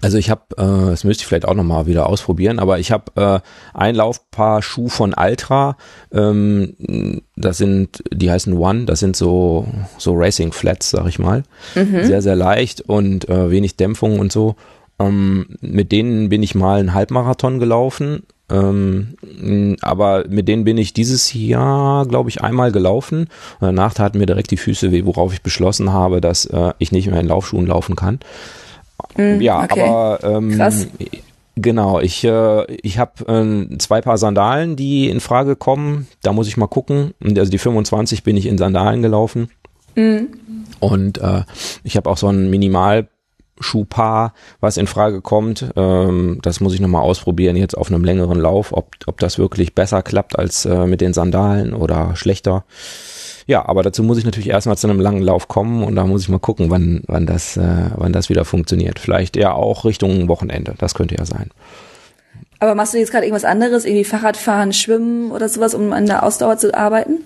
Also ich habe, äh, das müsste ich vielleicht auch nochmal wieder ausprobieren, aber ich habe äh, ein Laufpaar Schuh von Altra, ähm, das sind, die heißen One, das sind so, so Racing Flats, sag ich mal. Mhm. Sehr, sehr leicht und äh, wenig Dämpfung und so. Ähm, mit denen bin ich mal einen Halbmarathon gelaufen ähm, aber mit denen bin ich dieses Jahr, glaube ich, einmal gelaufen. Und danach taten mir direkt die Füße weh, worauf ich beschlossen habe, dass äh, ich nicht mehr in Laufschuhen laufen kann. Mm, ja, okay. aber ähm, Krass. Genau, ich, äh, ich habe äh, zwei Paar Sandalen, die in Frage kommen. Da muss ich mal gucken. Also die 25 bin ich in Sandalen gelaufen. Mm. Und äh, ich habe auch so ein Minimal Schuhpaar, was in Frage kommt. Ähm, das muss ich nochmal ausprobieren jetzt auf einem längeren Lauf, ob, ob das wirklich besser klappt als äh, mit den Sandalen oder schlechter. Ja, aber dazu muss ich natürlich erstmal zu einem langen Lauf kommen und da muss ich mal gucken, wann, wann, das, äh, wann das wieder funktioniert. Vielleicht eher auch Richtung Wochenende, das könnte ja sein. Aber machst du jetzt gerade irgendwas anderes, irgendwie Fahrradfahren, Schwimmen oder sowas, um an der Ausdauer zu arbeiten?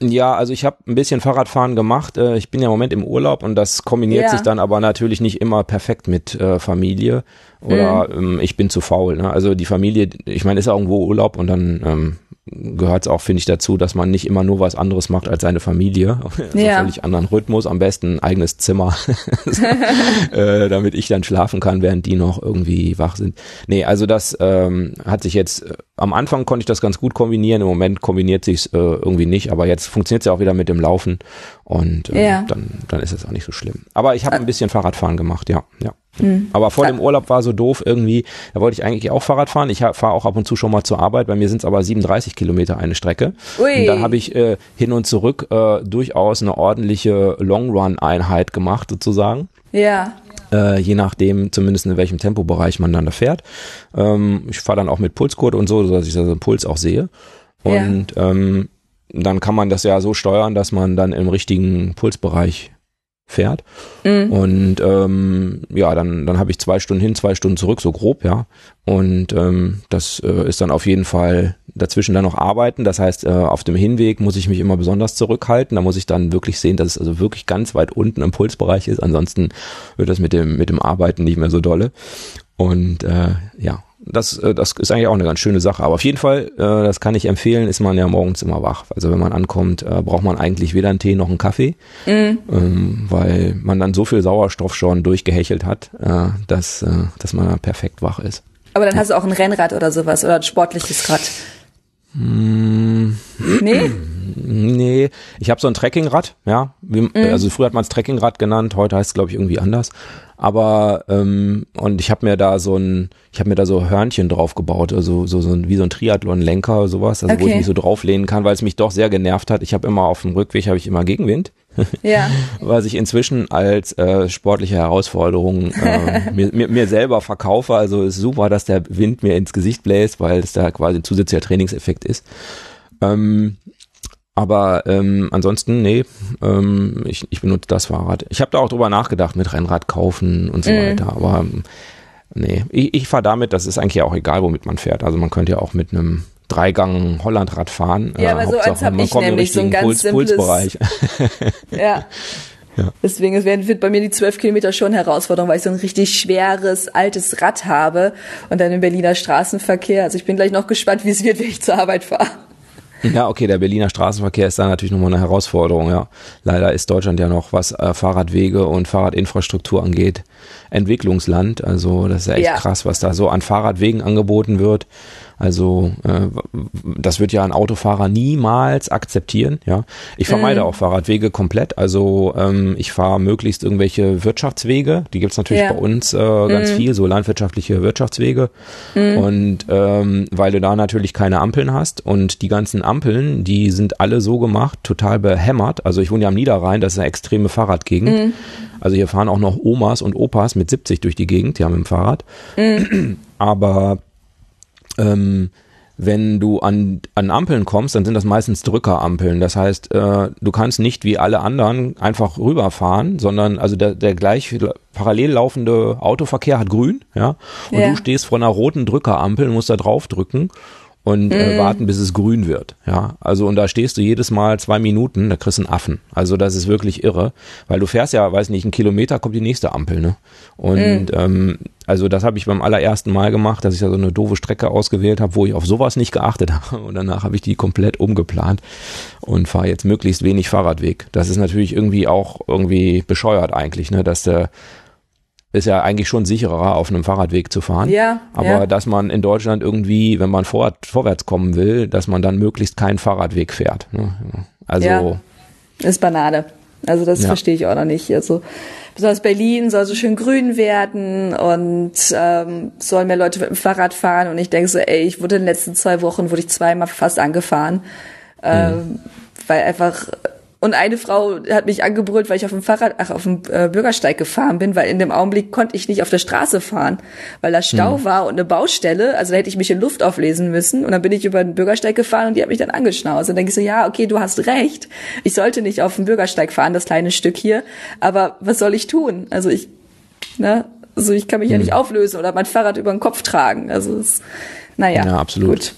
Ja, also ich habe ein bisschen Fahrradfahren gemacht. Äh, ich bin ja im Moment im Urlaub und das kombiniert ja. sich dann aber natürlich nicht immer perfekt mit äh, Familie oder mhm. ähm, ich bin zu faul. Ne? Also die Familie, ich meine, ist ja irgendwo Urlaub und dann ähm, gehört es auch, finde ich, dazu, dass man nicht immer nur was anderes macht als seine Familie. Also Ja. Völlig anderen Rhythmus, am besten ein eigenes Zimmer, äh, damit ich dann schlafen kann, während die noch irgendwie wach sind. Nee, also das ähm, hat sich jetzt, äh, am Anfang konnte ich das ganz gut kombinieren, im Moment kombiniert sich äh, irgendwie nicht, aber jetzt funktioniert es ja auch wieder mit dem Laufen und äh, Ja. dann, dann ist es auch nicht so schlimm. Aber ich habe ein bisschen Fahrradfahren gemacht, ja, ja. Hm. Aber vor dem Urlaub war so doof irgendwie, da wollte ich eigentlich auch Fahrrad fahren. Ich fahre auch ab und zu schon mal zur Arbeit. Bei mir sind es aber 37 Kilometer eine Strecke. Ui. Und dann habe ich äh, hin und zurück äh, durchaus eine ordentliche Long-Run-Einheit gemacht sozusagen. Ja. Äh, je nachdem, zumindest in welchem Tempobereich man dann da fährt. Ähm, ich fahre dann auch mit Pulscode und so, sodass ich also den Puls auch sehe. Ja. Und ähm, dann kann man das ja so steuern, dass man dann im richtigen Pulsbereich fährt. Mhm. Und ähm, ja, dann, dann habe ich zwei Stunden hin, zwei Stunden zurück, so grob, ja. Und ähm, das äh, ist dann auf jeden Fall dazwischen dann noch arbeiten. Das heißt, äh, auf dem Hinweg muss ich mich immer besonders zurückhalten. Da muss ich dann wirklich sehen, dass es also wirklich ganz weit unten im Pulsbereich ist. Ansonsten wird das mit dem, mit dem Arbeiten nicht mehr so dolle. Und äh, ja, das, äh, das ist eigentlich auch eine ganz schöne Sache. Aber auf jeden Fall, äh, das kann ich empfehlen, ist man ja morgens immer wach. Also wenn man ankommt, äh, braucht man eigentlich weder einen Tee noch einen Kaffee, ähm, weil man dann so viel Sauerstoff schon durchgehechelt hat, dass, dass man dann perfekt wach ist. Aber dann hast du auch ein Rennrad oder sowas oder ein sportliches Rad. Mm. Nee? Nee, ich habe so ein Trekkingrad, ja. Wie, Also früher hat man es Trekkingrad genannt, heute heißt es glaube ich irgendwie anders. Aber ähm, und ich habe mir da so ein, ich habe mir da so Hörnchen drauf gebaut, also so, so ein, wie so ein Triathlon-Lenker sowas, also wo ich Okay. mich so drauflehnen kann, weil es mich doch sehr genervt hat. Ich habe immer auf dem Rückweg habe ich immer Gegenwind. Ja. was ich inzwischen als äh, sportliche Herausforderung äh, mir, mir, mir selber verkaufe. Also ist super, dass der Wind mir ins Gesicht bläst, weil es da quasi ein zusätzlicher Trainingseffekt ist. Ähm, aber ähm, ansonsten, nee, ähm, ich, ich benutze das Fahrrad. Ich habe da auch drüber nachgedacht mit Rennrad kaufen und so weiter, aber ähm, nee, ich, ich fahre damit, das ist eigentlich auch egal, womit man fährt. Also man könnte ja auch mit einem Dreigang Hollandrad fahren. Ja, aber so eins Hauptsache, hab man ich nämlich, so ein ganz Puls, simples- Pulsbereich. Ja. Ja. Deswegen es werden- wird bei mir die zwölf Kilometer schon Herausforderung, weil ich so ein richtig schweres, altes Rad habe und dann im Berliner Straßenverkehr. Also ich bin gleich noch gespannt, wie es wird, wenn ich zur Arbeit fahre. Ja, okay, der Berliner Straßenverkehr ist da natürlich nochmal eine Herausforderung, ja. Leider ist Deutschland ja noch, was äh, Fahrradwege und Fahrradinfrastruktur angeht, Entwicklungsland. Also das ist ja echt Ja. krass, was da so an Fahrradwegen angeboten wird. Also äh, das wird ja ein Autofahrer niemals akzeptieren, ja. Ich vermeide auch Fahrradwege komplett. Also ähm, ich fahre möglichst irgendwelche Wirtschaftswege. Die gibt's natürlich Ja. bei uns äh, ganz viel, so landwirtschaftliche Wirtschaftswege. Und ähm, weil du da natürlich keine Ampeln hast und die ganzen Ampeln, die sind alle so gemacht, total behämmert. Also ich wohne ja am Niederrhein, das ist eine extreme Fahrradgegend. Also hier fahren auch noch Omas und Opas mit 70 durch die Gegend, die haben im Fahrrad. Aber ähm, wenn du an, an Ampeln kommst, dann sind das meistens Drückerampeln. Das heißt, äh, du kannst nicht wie alle anderen einfach rüberfahren, sondern also der, der gleich parallel laufende Autoverkehr hat grün, ja, und Ja. du stehst vor einer roten Drückerampel und musst da drauf drücken und äh, warten, bis es grün wird. Ja, also und da stehst du jedes Mal zwei Minuten, da kriegst du einen Affen. Also das ist wirklich irre, weil du fährst ja, weiß nicht, einen Kilometer kommt die nächste Ampel, ne? Und ähm, also das habe ich beim allerersten Mal gemacht, dass ich da so eine doofe Strecke ausgewählt habe, wo ich auf sowas nicht geachtet habe. Und danach habe ich die komplett umgeplant und fahre jetzt möglichst wenig Fahrradweg. Das ist natürlich irgendwie auch irgendwie bescheuert eigentlich, ne? Dass der ist ja eigentlich schon sicherer, auf einem Fahrradweg zu fahren. Ja, Aber ja. dass man in Deutschland irgendwie, wenn man vor, vorwärts kommen will, dass man dann möglichst keinen Fahrradweg fährt. ne? Also, Ja. ist Banane. Also das Ja. verstehe ich auch noch nicht. Also besonders Berlin soll so schön grün werden und ähm, sollen mehr Leute mit dem Fahrrad fahren. Und ich denke so, ey, ich wurde in den letzten zwei Wochen, wurde ich zweimal fast angefahren, ähm, weil einfach und eine Frau hat mich angebrüllt, weil ich auf dem Fahrrad, ach, auf dem äh, Bürgersteig gefahren bin, weil in dem Augenblick konnte ich nicht auf der Straße fahren, weil da Stau war und eine Baustelle, also da hätte ich mich in Luft auflesen müssen. Und dann bin ich über den Bürgersteig gefahren und die hat mich dann angeschnauzt. Und dann denke ich so, ja, okay, du hast recht, ich sollte nicht auf dem Bürgersteig fahren, das kleine Stück hier, aber was soll ich tun? Also ich, ne, also ich kann mich ja nicht auflösen oder mein Fahrrad über den Kopf tragen, also es, naja, Ja, absolut. Gut.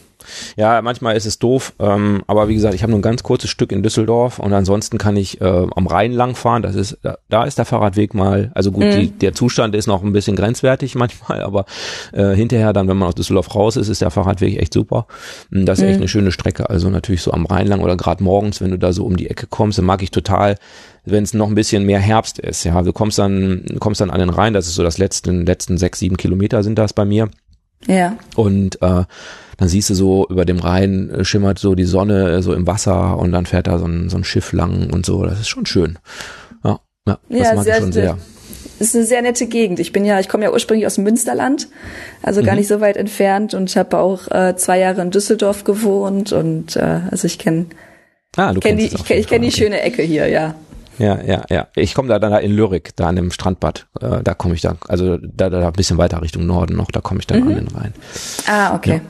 Ja, manchmal ist es doof, ähm, aber wie gesagt, ich habe nur ein ganz kurzes Stück in Düsseldorf und ansonsten kann ich äh, am Rhein langfahren. Das ist, da, da ist der Fahrradweg mal, also gut, die, der Zustand ist noch ein bisschen grenzwertig manchmal, aber äh, hinterher dann, wenn man aus Düsseldorf raus ist, ist der Fahrradweg echt super. Das ist echt eine schöne Strecke. Also natürlich so am Rhein lang oder gerade morgens, wenn du da so um die Ecke kommst, dann mag ich total, wenn es noch ein bisschen mehr Herbst ist. Ja, du kommst dann, kommst dann an den Rhein, das ist so das letzten, letzten sechs, sieben Kilometer sind das bei mir. Ja. Und äh, dann siehst du so über dem Rhein äh, schimmert so die Sonne äh, so im Wasser und dann fährt da so ein, so ein Schiff lang und so. Das ist schon schön. Ja, ja das Ja, mag sehr, ich schon sehr. ist eine sehr nette Gegend. Ich bin ja, ich komme ja ursprünglich aus dem Münsterland, also Mhm. gar nicht so weit entfernt und habe auch äh, zwei Jahre in Düsseldorf gewohnt und äh, also ich kenne Ah, kenn die, ich ich kenn die Fall, schöne Ecke hier, ja. Ja, ja, ja. Ich komme da dann da in Lyrik, da an dem Strandbad. Äh, da komme ich dann, also da, da ein bisschen weiter Richtung Norden noch, da komme ich dann Mhm. an den Rhein. Ah, okay.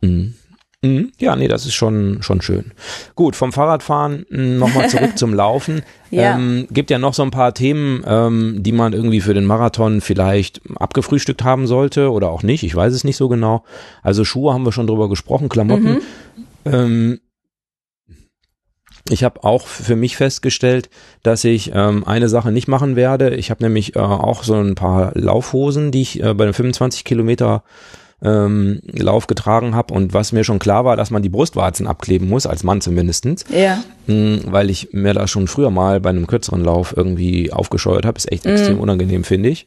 Mhm. Mhm. Ja, nee, das ist schon, schon schön. Gut, vom Fahrradfahren nochmal zurück zum Laufen. Ja. Ähm, gibt ja noch so ein paar Themen, ähm, die man irgendwie für den Marathon vielleicht abgefrühstückt haben sollte oder auch nicht. Ich weiß es nicht so genau. Also Schuhe haben wir schon drüber gesprochen, Klamotten. Ähm, ich habe auch für mich festgestellt, dass ich ähm, eine Sache nicht machen werde. Ich habe nämlich äh, auch so ein paar Laufhosen, die ich äh, bei den 25 Kilometer ähm, Lauf getragen habe und was mir schon klar war, dass man die Brustwarzen abkleben muss, als Mann zumindestens, Ja. mh, weil ich mir da schon früher mal bei einem kürzeren Lauf irgendwie aufgescheuert habe. Ist echt extrem unangenehm, finde ich.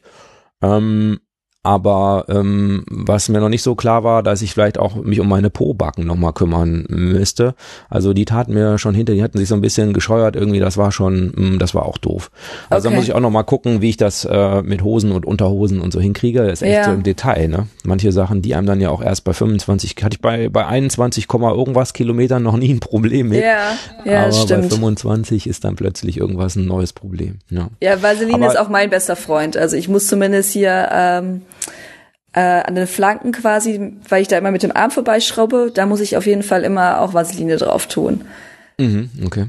Ähm, aber ähm, was mir noch nicht so klar war, dass ich vielleicht auch mich um meine Po-Backen nochmal kümmern müsste. Also die taten mir schon hinter, die hatten sich so ein bisschen gescheuert irgendwie, das war schon, mh, das war auch doof. Also da Okay. muss ich auch nochmal gucken, wie ich das äh, mit Hosen und Unterhosen und so hinkriege. Das ist echt Ja. so im Detail, ne? Manche Sachen, die einem dann ja auch erst bei 25, hatte ich bei, bei 21, Komma irgendwas Kilometern noch nie ein Problem mit. Ja, ja, aber das bei stimmt. 25 ist dann plötzlich irgendwas ein neues Problem. Ja. Ja, Vaseline Aber- ist auch mein bester Freund. Also ich muss zumindest hier ähm, äh, an den Flanken quasi, weil ich da immer mit dem Arm vorbeischraube, da muss ich auf jeden Fall immer auch Vaseline drauf tun. Mhm, okay.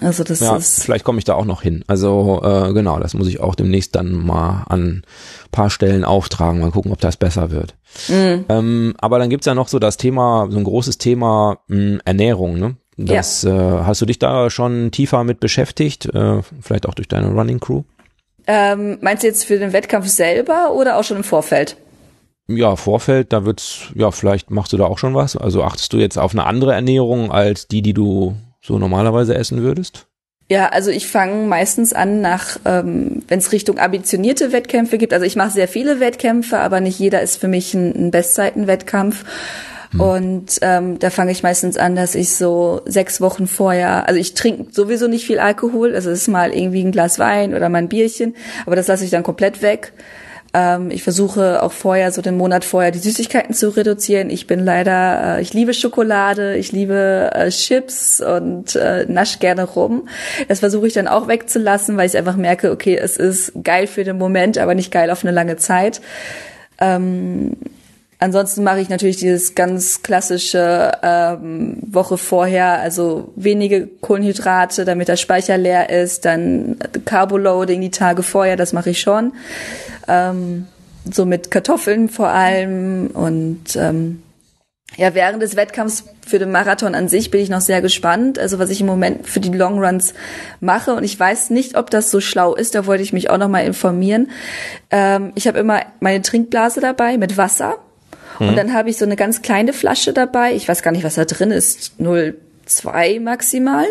Also das Ja, ist vielleicht komme ich da auch noch hin. Also äh, genau, das muss ich auch demnächst dann mal an paar Stellen auftragen, mal gucken, ob das besser wird. Mhm. Ähm, aber dann gibt's ja noch so das Thema, so ein großes Thema mh, Ernährung, ne? Das äh, hast du dich da schon tiefer mit beschäftigt, äh, vielleicht auch durch deine Running Crew? ähm, meinst du jetzt für den Wettkampf selber oder auch schon im Vorfeld? Ja, Vorfeld, da wird's, ja, vielleicht machst du da auch schon was. Also achtest du jetzt auf eine andere Ernährung als die, die du so normalerweise essen würdest? Ja, also ich fange meistens an nach, ähm, wenn es Richtung ambitionierte Wettkämpfe gibt. Also ich mache sehr viele Wettkämpfe, aber nicht jeder ist für mich ein, ein Bestzeitenwettkampf. Und ähm, da fange ich meistens an, dass ich so sechs Wochen vorher, also ich trinke sowieso nicht viel Alkohol, also es ist mal irgendwie ein Glas Wein oder mal ein Bierchen, aber das lasse ich dann komplett weg. Ähm, ich versuche auch vorher, so den Monat vorher, die Süßigkeiten zu reduzieren. Ich bin leider, äh, ich liebe Schokolade, ich liebe äh, Chips und äh, nasch gerne rum. Das versuche ich dann auch wegzulassen, weil ich einfach merke, okay, es ist geil für den Moment, aber nicht geil auf eine lange Zeit. Ähm, Ansonsten mache ich natürlich dieses ganz klassische ähm, Woche vorher, also wenige Kohlenhydrate, damit der Speicher leer ist, dann Carboloading die Tage vorher, das mache ich schon. Ähm, so mit Kartoffeln vor allem und ähm, ja, während des Wettkampfs für den Marathon an sich bin ich noch sehr gespannt. Also was ich im Moment für die Longruns mache und ich weiß nicht, ob das so schlau ist. Da wollte ich mich auch noch mal informieren. Ähm, ich habe immer meine Trinkblase dabei mit Wasser und dann habe ich so eine ganz kleine Flasche dabei. Ich weiß gar nicht, was da drin ist. 0,2 maximal.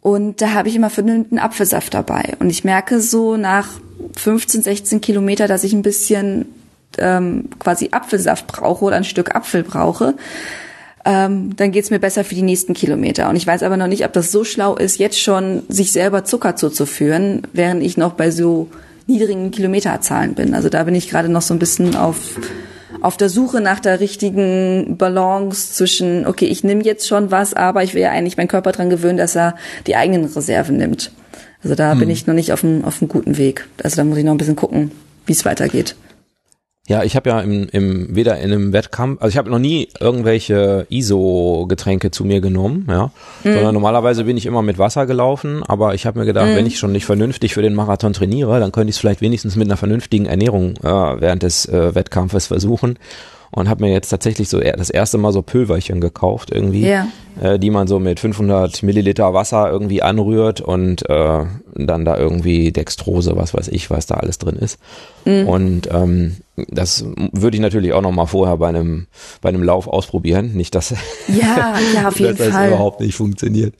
Und da habe ich immer vernünftigen Apfelsaft dabei. Und ich merke so nach 15, 16 Kilometer, dass ich ein bisschen ähm, quasi Apfelsaft brauche oder ein Stück Apfel brauche. Ähm, dann geht's mir besser für die nächsten Kilometer. Und ich weiß aber noch nicht, ob das so schlau ist, jetzt schon sich selber Zucker zuzuführen, während ich noch bei so niedrigen Kilometerzahlen bin. Also da bin ich gerade noch so ein bisschen auf auf der Suche nach der richtigen Balance zwischen, okay, ich nehme jetzt schon was, aber ich will ja eigentlich meinen Körper dran gewöhnen, dass er die eigenen Reserven nimmt. Also da bin ich noch nicht auf einem, auf einem guten Weg. Also da muss ich noch ein bisschen gucken, wie es weitergeht. Ja, ich habe ja im, im weder in einem Wettkampf, also ich habe noch nie irgendwelche ISO-Getränke zu mir genommen, ja, sondern normalerweise bin ich immer mit Wasser gelaufen, aber ich habe mir gedacht, wenn ich schon nicht vernünftig für den Marathon trainiere, dann könnte ich es vielleicht wenigstens mit einer vernünftigen Ernährung äh, während des äh, Wettkampfes versuchen. Und habe mir jetzt tatsächlich so das erste Mal so Pülverchen gekauft irgendwie, Ja. äh, die man so mit 500 Milliliter Wasser irgendwie anrührt und äh, dann da irgendwie Dextrose, was weiß ich, was da alles drin ist. Mhm. Und ähm, das würde ich natürlich auch noch mal vorher bei einem bei einem Lauf ausprobieren, nicht dass Ja, ja, auf jeden dass das Fall. überhaupt nicht funktioniert.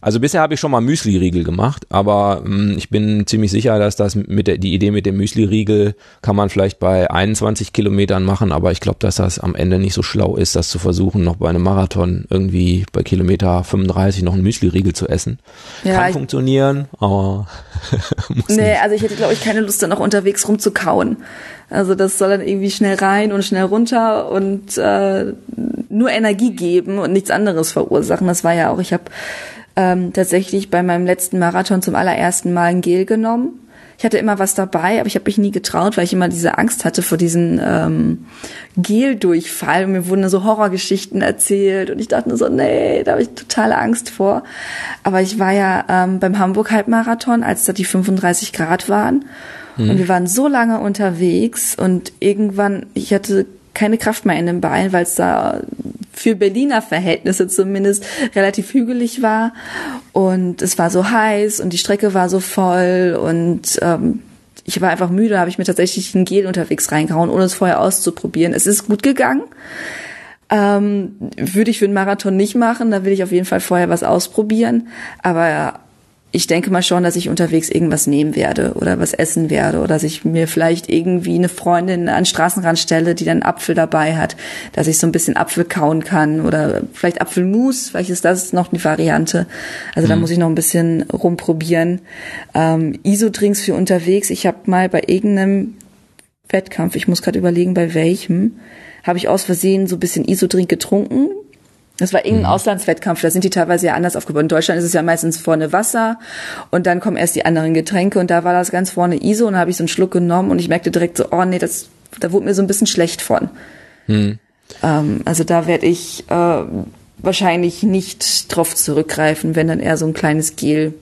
Also bisher habe ich schon mal Müsli-Riegel gemacht, aber mh, ich bin ziemlich sicher, dass das mit der, die Idee mit dem Müsli-Riegel kann man vielleicht bei 21 Kilometern machen, aber ich glaube, dass das am Ende nicht so schlau ist, das zu versuchen, noch bei einem Marathon irgendwie bei Kilometer 35 noch einen Müsli-Riegel zu essen. Ja, kann funktionieren, aber muss Nee, nicht. also ich hätte, glaube ich, keine Lust, dann noch unterwegs rumzukauen. Also das soll dann irgendwie schnell rein und schnell runter und äh, nur Energie geben und nichts anderes verursachen. Das war ja auch, ich habe ähm, tatsächlich bei meinem letzten Marathon zum allerersten Mal ein Gel genommen. Ich hatte immer was dabei, aber ich habe mich nie getraut, weil ich immer diese Angst hatte vor diesen ähm, Geldurchfall. Und mir wurden so Horrorgeschichten erzählt und ich dachte nur so, nee, da habe ich totale Angst vor. Aber ich war ja ähm, beim Hamburg Halbmarathon, als da die 35 Grad waren. Und wir waren so lange unterwegs und irgendwann, ich hatte keine Kraft mehr in den Beinen, weil es da für Berliner Verhältnisse zumindest relativ hügelig war und es war so heiß und die Strecke war so voll und ähm, ich war einfach müde, habe ich mir tatsächlich ein Gel unterwegs reingehauen, ohne es vorher auszuprobieren. Es ist gut gegangen. Ähm, würde ich für einen Marathon nicht machen, da will ich auf jeden Fall vorher was ausprobieren. Aber ich denke mal schon, dass ich unterwegs irgendwas nehmen werde oder was essen werde oder dass ich mir vielleicht irgendwie eine Freundin an den Straßenrand stelle, die dann Apfel dabei hat, dass ich so ein bisschen Apfel kauen kann oder vielleicht Apfelmus, vielleicht ist das noch eine Variante. Also da muss ich noch ein bisschen rumprobieren. Ähm, Isodrinks für unterwegs. Ich habe mal bei irgendeinem Wettkampf, ich muss gerade überlegen, bei welchem, habe ich aus Versehen so ein bisschen Isodrink getrunken. Das war irgendein Auslandswettkampf, da sind die teilweise ja anders aufgebaut. In Deutschland ist es ja meistens vorne Wasser und dann kommen erst die anderen Getränke und da war das ganz vorne ISO und da habe ich so einen Schluck genommen und ich merkte direkt so, oh nee, das, da wurde mir so ein bisschen schlecht von. Ähm, also da werde ich äh, wahrscheinlich nicht drauf zurückgreifen, wenn dann eher so ein kleines Gel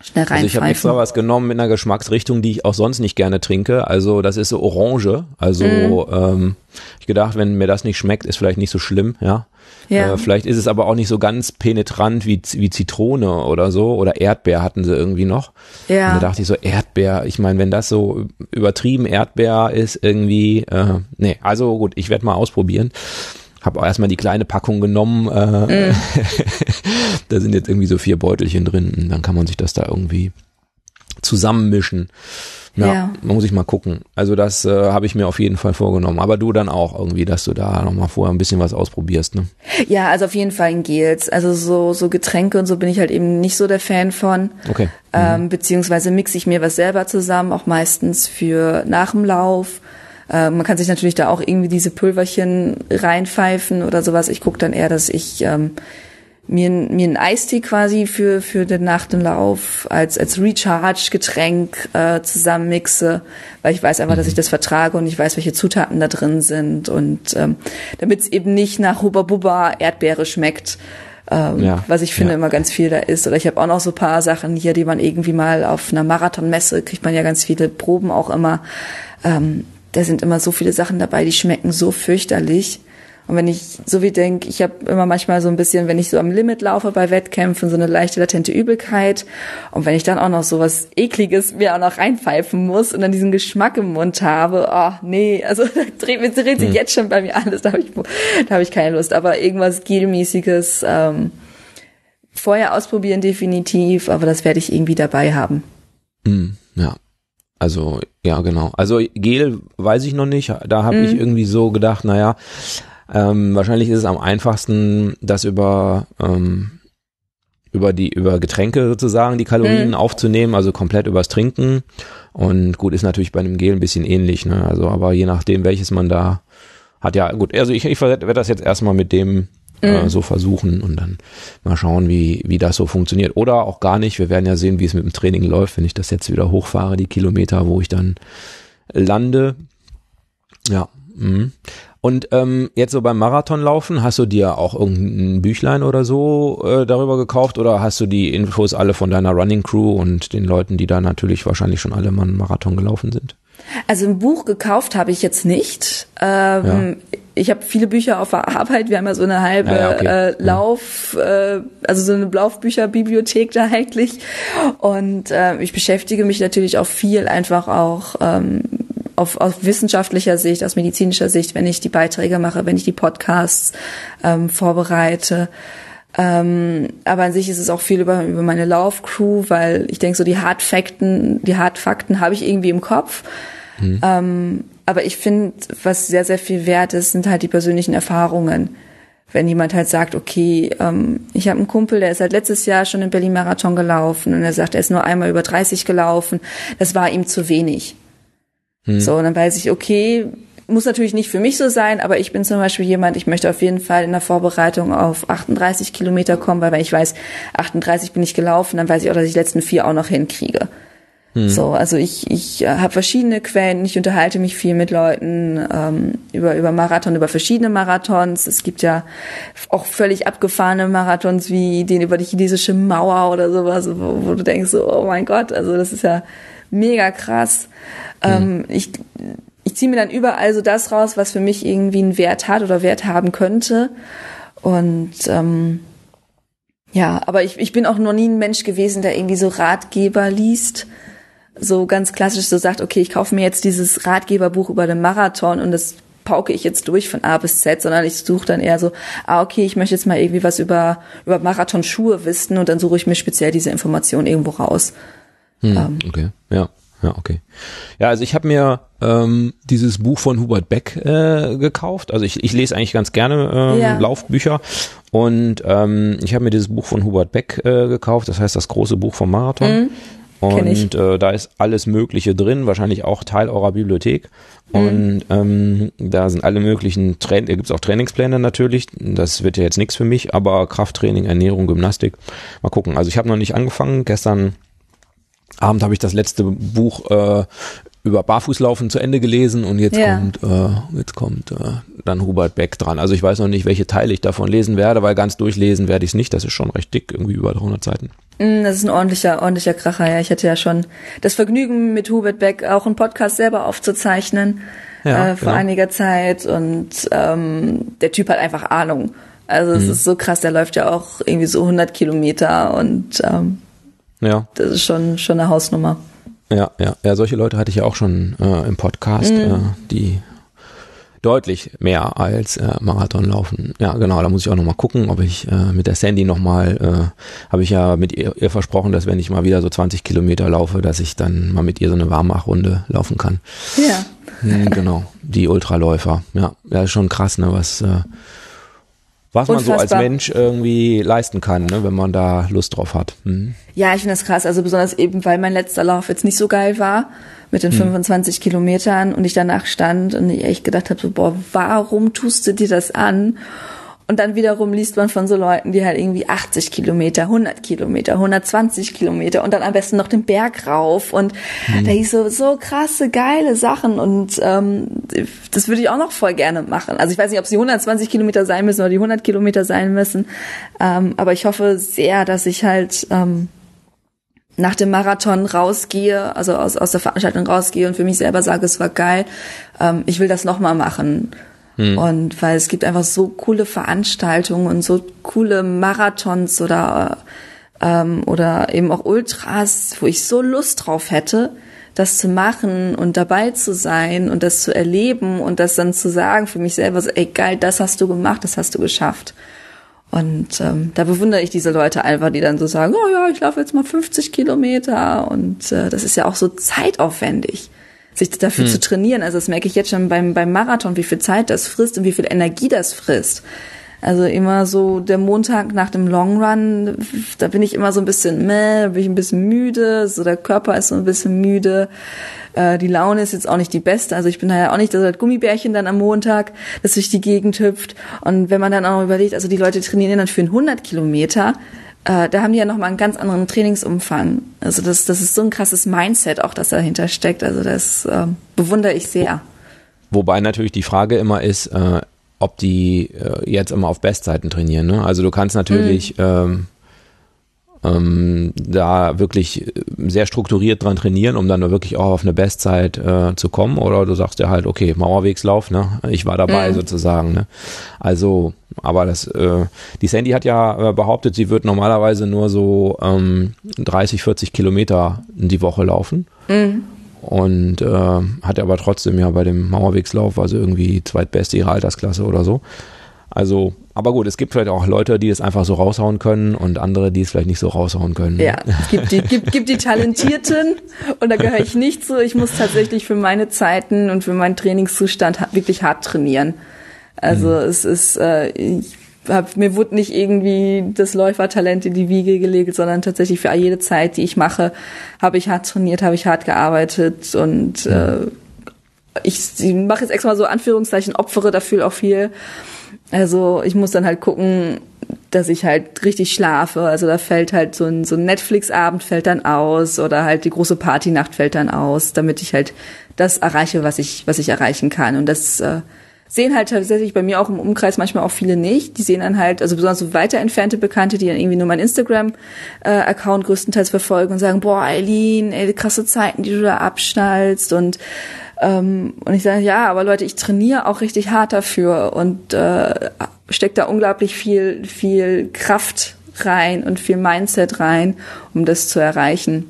schnell Also ich habe extra reinpfeifen. was genommen mit einer Geschmacksrichtung, die ich auch sonst nicht gerne trinke. Also das ist so Orange. Also Mhm. ähm, ich gedacht, wenn mir das nicht schmeckt, ist vielleicht nicht so schlimm, ja. Ja. Äh, vielleicht ist es aber auch nicht so ganz penetrant wie, wie Zitrone oder so. Oder Erdbeer hatten sie irgendwie noch. Ja. Und da dachte ich so, Erdbeer, ich meine, wenn das so übertrieben Erdbeer ist, irgendwie, äh, nee, also gut, ich werde mal ausprobieren. Habe auch erstmal die kleine Packung genommen. Äh, da sind jetzt irgendwie so vier Beutelchen drin. Und dann kann man sich das da irgendwie zusammenmischen. Ja, Ja. man muss ich mal gucken. Also das äh, habe ich mir auf jeden Fall vorgenommen. Aber du dann auch irgendwie, dass du da nochmal vorher ein bisschen was ausprobierst. Ne? Ja, also auf jeden Fall in Gels. Also so, so Getränke und so bin ich halt eben nicht so der Fan von. Okay. Ähm, beziehungsweise mixe ich mir was selber zusammen, auch meistens für nach dem Lauf. Ähm, man kann sich natürlich da auch irgendwie diese Pulverchen reinpfeifen oder sowas. Ich gucke dann eher, dass ich ähm, mir, mir einen Eistee quasi für, für den nach dem Lauf als, als Recharge-Getränk äh, zusammenmixe, weil ich weiß einfach, dass ich das vertrage und ich weiß, welche Zutaten da drin sind und ähm, damit es eben nicht nach Hubba Bubba Erdbeere schmeckt, ähm, Ja, was ich finde ja. immer ganz viel da ist. Oder ich habe auch noch so paar Sachen hier, die man irgendwie mal auf einer Marathonmesse kriegt man ja ganz viele Proben auch immer. Ähm, da sind immer so viele Sachen dabei, die schmecken so fürchterlich. Und wenn ich so wie denk, ich habe immer manchmal so ein bisschen, wenn ich so am Limit laufe bei Wettkämpfen, so eine leichte latente Übelkeit. Und wenn ich dann auch noch so was ekliges mir auch noch reinpfeifen muss und dann diesen Geschmack im Mund habe, oh nee, also da dreht, dreht sich jetzt schon bei mir alles, da habe ich, da hab ich keine Lust. Aber irgendwas Gelmäßiges, ähm, vorher ausprobieren definitiv, aber das werde ich irgendwie dabei haben. Hm, ja. Also, ja, genau. Also Gel weiß ich noch nicht. Da habe ich irgendwie so gedacht, naja, ähm, wahrscheinlich ist es am einfachsten, das über, ähm, über die, über Getränke sozusagen die Kalorien aufzunehmen, also komplett übers Trinken. Und gut, ist natürlich bei einem Gel ein bisschen ähnlich, ne? Also, aber je nachdem, welches man da hat, ja, gut, also ich, ich werde das jetzt erstmal mit dem äh, so versuchen und dann mal schauen, wie, wie das so funktioniert. Oder auch gar nicht. Wir werden ja sehen, wie es mit dem Training läuft, wenn ich das jetzt wieder hochfahre, die Kilometer, wo ich dann lande. Ja. Mhm. Und ähm, jetzt so beim Marathonlaufen, hast du dir auch irgendein Büchlein oder so äh, darüber gekauft oder hast du die Infos alle von deiner Running Crew und den Leuten, die da natürlich wahrscheinlich schon alle mal einen Marathon gelaufen sind? Also ein Buch gekauft habe ich jetzt nicht. Ähm, ja. Ich habe viele Bücher auf der Arbeit. Wir haben ja so eine halbe ja, okay. äh, Lauf, äh, also so eine Laufbücherbibliothek da eigentlich. Und äh, ich beschäftige mich natürlich auch viel einfach auch ähm, auf, auf wissenschaftlicher Sicht, aus medizinischer Sicht, wenn ich die Beiträge mache, wenn ich die Podcasts ähm, vorbereite. Ähm, aber an sich ist es auch viel über, über meine Laufcrew, weil ich denke, so die Hardfakten, die Hardfakten habe ich irgendwie im Kopf. Mhm. Ähm, aber ich finde, was sehr, sehr viel wert ist, sind halt die persönlichen Erfahrungen. Wenn jemand halt sagt, okay, ähm, ich habe einen Kumpel, der ist halt letztes Jahr schon den Berlin-Marathon gelaufen und er sagt, er ist nur einmal über 30 gelaufen, das war ihm zu wenig. Mhm. So, und dann weiß ich, okay, muss natürlich nicht für mich so sein, aber ich bin zum Beispiel jemand, ich möchte auf jeden Fall in der Vorbereitung auf 38 Kilometer kommen, weil wenn ich weiß, 38 bin ich gelaufen, dann weiß ich auch, dass ich die letzten vier auch noch hinkriege. Hm. So, also ich, ich äh, habe verschiedene Quellen, ich unterhalte mich viel mit Leuten ähm, über, über Marathon, über verschiedene Marathons. Es gibt ja auch völlig abgefahrene Marathons wie den über die chinesische Mauer oder sowas, wo, wo du denkst, so, oh mein Gott, also das ist ja mega krass. Hm. Ähm, ich ich ziehe mir dann überall so das raus, was für mich irgendwie einen Wert hat oder Wert haben könnte. Und ähm, ja, aber ich, ich bin auch noch nie ein Mensch gewesen, der irgendwie so Ratgeber liest. So ganz klassisch so sagt, okay, ich kaufe mir jetzt dieses Ratgeberbuch über den Marathon und das pauke ich jetzt durch von A bis Z, sondern ich suche dann eher so, ah, okay, ich möchte jetzt mal irgendwie was über, über Marathonschuhe wissen und dann suche ich mir speziell diese Information irgendwo raus. Hm, ähm, okay, ja. Ja, okay. Ja, also ich habe mir ähm, dieses Buch von Hubert Beck äh, gekauft. Also ich, ich lese eigentlich ganz gerne ähm, ja. Laufbücher und ähm, ich habe mir dieses Buch von Hubert Beck äh, gekauft. Das heißt das große Buch vom Marathon. Mhm. Und äh, da ist alles Mögliche drin, wahrscheinlich auch Teil eurer Bibliothek. Mhm. Und ähm, da sind alle möglichen Train da gibt's auch Trainingspläne natürlich. Das wird ja jetzt nichts für mich, aber Krafttraining, Ernährung, Gymnastik. Mal gucken. Also ich habe noch nicht angefangen. Gestern Abend habe ich das letzte Buch äh, über Barfußlaufen zu Ende gelesen und jetzt ja. kommt äh, jetzt kommt äh, dann Hubert Beck dran. Also ich weiß noch nicht, welche Teile ich davon lesen werde, weil ganz durchlesen werde ich es nicht. Das ist schon recht dick, irgendwie über 300 Seiten. Mm, das ist ein ordentlicher, ordentlicher Kracher. Ja, ich hatte ja schon das Vergnügen mit Hubert Beck auch einen Podcast selber aufzuzeichnen ja, äh, vor genau. einiger Zeit und ähm, der Typ hat einfach Ahnung. Also es mhm. ist so krass. Der läuft ja auch irgendwie so 100 Kilometer und ähm, ja. Das ist schon, schon eine Hausnummer. Ja, ja, ja, solche Leute hatte ich ja auch schon äh, im Podcast, mhm. äh, die deutlich mehr als äh, Marathon laufen. Ja, genau, da muss ich auch nochmal gucken, ob ich äh, mit der Sandy nochmal, äh, habe ich ja mit ihr, ihr versprochen, dass wenn ich mal wieder so 20 Kilometer laufe, dass ich dann mal mit ihr so eine Warmachrunde laufen kann. Ja. Hm, genau, die Ultraläufer. Ja, ja, ist schon krass, ne, was äh, was man so als Mensch irgendwie leisten kann, ne, wenn man da Lust drauf hat. Mhm. Ja, ich finde das krass. Also besonders eben, weil mein letzter Lauf jetzt nicht so geil war mit den mhm. 25 Kilometern und ich danach stand und ich echt gedacht habe, so, boah, warum tust du dir das an? Und dann wiederum liest man von so Leuten, die halt irgendwie 80 Kilometer, 100 Kilometer, 120 Kilometer und dann am besten noch den Berg rauf. Und mhm. da hieß so, so krasse, geile Sachen. Und ähm, das würde ich auch noch voll gerne machen. Also ich weiß nicht, ob sie 120 Kilometer sein müssen oder die 100 Kilometer sein müssen. Ähm, aber ich hoffe sehr, dass ich halt... Ähm, nach dem Marathon rausgehe, also aus, aus der Veranstaltung rausgehe und für mich selber sage, es war geil, ähm, ich will das nochmal machen. Hm. Und weil es gibt einfach so coole Veranstaltungen und so coole Marathons oder ähm, oder eben auch Ultras, wo ich so Lust drauf hätte, das zu machen und dabei zu sein und das zu erleben und das dann zu sagen für mich selber so, ey geil, das hast du gemacht, das hast du geschafft. Und ähm, da bewundere ich diese Leute einfach, die dann so sagen, oh ja, ich laufe jetzt mal 50 Kilometer und äh, das ist ja auch so zeitaufwendig sich dafür hm. zu trainieren. Also das merke ich jetzt schon beim, beim Marathon, wie viel Zeit das frisst und wie viel Energie das frisst. Also immer so der Montag nach dem Long Run, da bin ich immer so ein bisschen meh, da bin ich ein bisschen müde, so der Körper ist so ein bisschen müde. Äh, die Laune ist jetzt auch nicht die beste. Also ich bin da ja auch nicht das Gummibärchen dann am Montag, das durch die Gegend hüpft. Und wenn man dann auch überlegt, also die Leute trainieren dann für 100 Kilometer, äh, da haben die ja nochmal einen ganz anderen Trainingsumfang. Also das, das ist so ein krasses Mindset auch, das dahinter steckt. Also das äh, bewundere ich sehr. Wobei natürlich die Frage immer ist, äh, ob die äh, jetzt immer auf Bestzeiten trainieren. Ne? Also du kannst natürlich, mhm. ähm, ähm, da wirklich sehr strukturiert dran trainieren, um dann wirklich auch auf eine Bestzeit äh, zu kommen? Oder du sagst ja halt, okay, Mauerwegslauf, ne? Ich war dabei mhm. sozusagen, ne? Also, aber das, äh, die Sandy hat ja äh, behauptet, sie wird normalerweise nur so ähm, 30, 40 Kilometer in die Woche laufen. Mhm. Und äh, hat aber trotzdem ja bei dem Mauerwegslauf, also irgendwie zweitbeste ihrer Altersklasse oder so. Also, aber gut, es gibt vielleicht auch Leute, die es einfach so raushauen können und andere, die es vielleicht nicht so raushauen können. Ja, es gibt die, gibt, gibt die Talentierten und da gehöre ich nicht zu. Ich muss tatsächlich für meine Zeiten und für meinen Trainingszustand wirklich hart trainieren. Also mhm. es ist, äh, ich hab, mir wurde nicht irgendwie das Läufertalent in die Wiege gelegt, sondern tatsächlich für jede Zeit, die ich mache, habe ich hart trainiert, habe ich hart gearbeitet und mhm. äh, ich, ich mache jetzt extra mal so Anführungszeichen, opfere dafür auch viel. Also ich muss dann halt gucken, dass ich halt richtig schlafe. Also da fällt halt so ein, so ein Netflix-Abend fällt dann aus oder halt die große Partynacht fällt dann aus, damit ich halt das erreiche, was ich, was ich erreichen kann. Und das äh, sehen halt tatsächlich bei mir auch im Umkreis manchmal auch viele nicht. Die sehen dann halt, also besonders so weiter entfernte Bekannte, die dann irgendwie nur mein Instagram-Account größtenteils verfolgen und sagen, boah, Eileen, ey, krasse Zeiten, die du da abschnallst und ähm, und ich sage, ja, aber Leute, ich trainiere auch richtig hart dafür und äh, steckt da unglaublich viel, viel Kraft rein und viel Mindset rein, um das zu erreichen.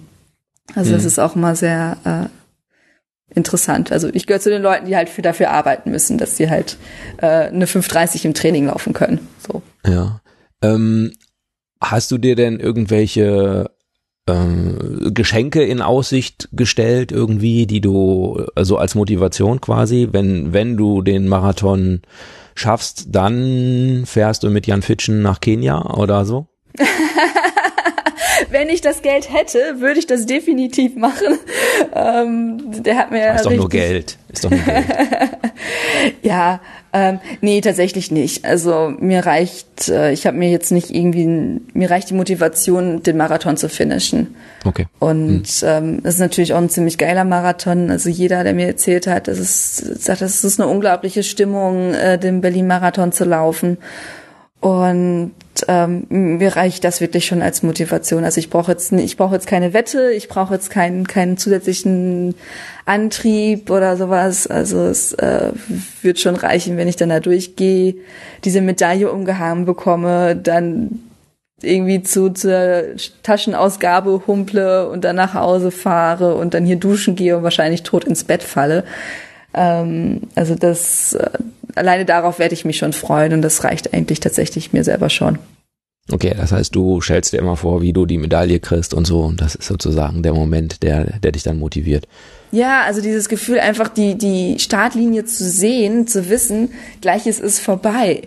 Also mhm. das ist auch immer sehr äh, interessant. Also ich gehöre zu den Leuten, die halt für dafür arbeiten müssen, dass sie halt äh, eine 5:30 im Training laufen können. So. Ja. Ähm, hast du dir denn irgendwelche äh, Geschenke in Aussicht gestellt irgendwie, die du also als Motivation quasi, wenn wenn du den Marathon schaffst, dann fährst du mit Jan Fitschen nach Kenia oder so? wenn ich das Geld hätte, würde ich das definitiv machen. Ähm, der hat mir ja ist doch nur Geld. Ist doch nur Geld. ja, ähm, nee, tatsächlich nicht. Also mir reicht, äh, ich habe mir jetzt nicht irgendwie, mir reicht die Motivation, den Marathon zu finishen. Okay. Und hm. ähm, das ist natürlich auch ein ziemlich geiler Marathon. Also jeder, der mir erzählt hat, das ist, sagt, das ist eine unglaubliche Stimmung, äh, den Berlin-Marathon zu laufen. Und ähm, mir reicht das wirklich schon als Motivation. Also ich brauche jetzt ich brauche jetzt keine Wette, ich brauche jetzt keinen keinen zusätzlichen Antrieb oder sowas. Also es äh, wird schon reichen, wenn ich dann da durchgehe, diese Medaille umgehangen bekomme, dann irgendwie zu zur Taschenausgabe humple und dann nach Hause fahre und dann hier duschen gehe und wahrscheinlich tot ins Bett falle. Ähm, also das äh, alleine darauf werde ich mich schon freuen und das reicht eigentlich tatsächlich mir selber schon. Okay, das heißt, du stellst dir immer vor, wie du die Medaille kriegst und so und das ist sozusagen der Moment, der, der dich dann motiviert. Ja, also dieses Gefühl einfach die, die Startlinie zu sehen, zu wissen, gleiches ist vorbei.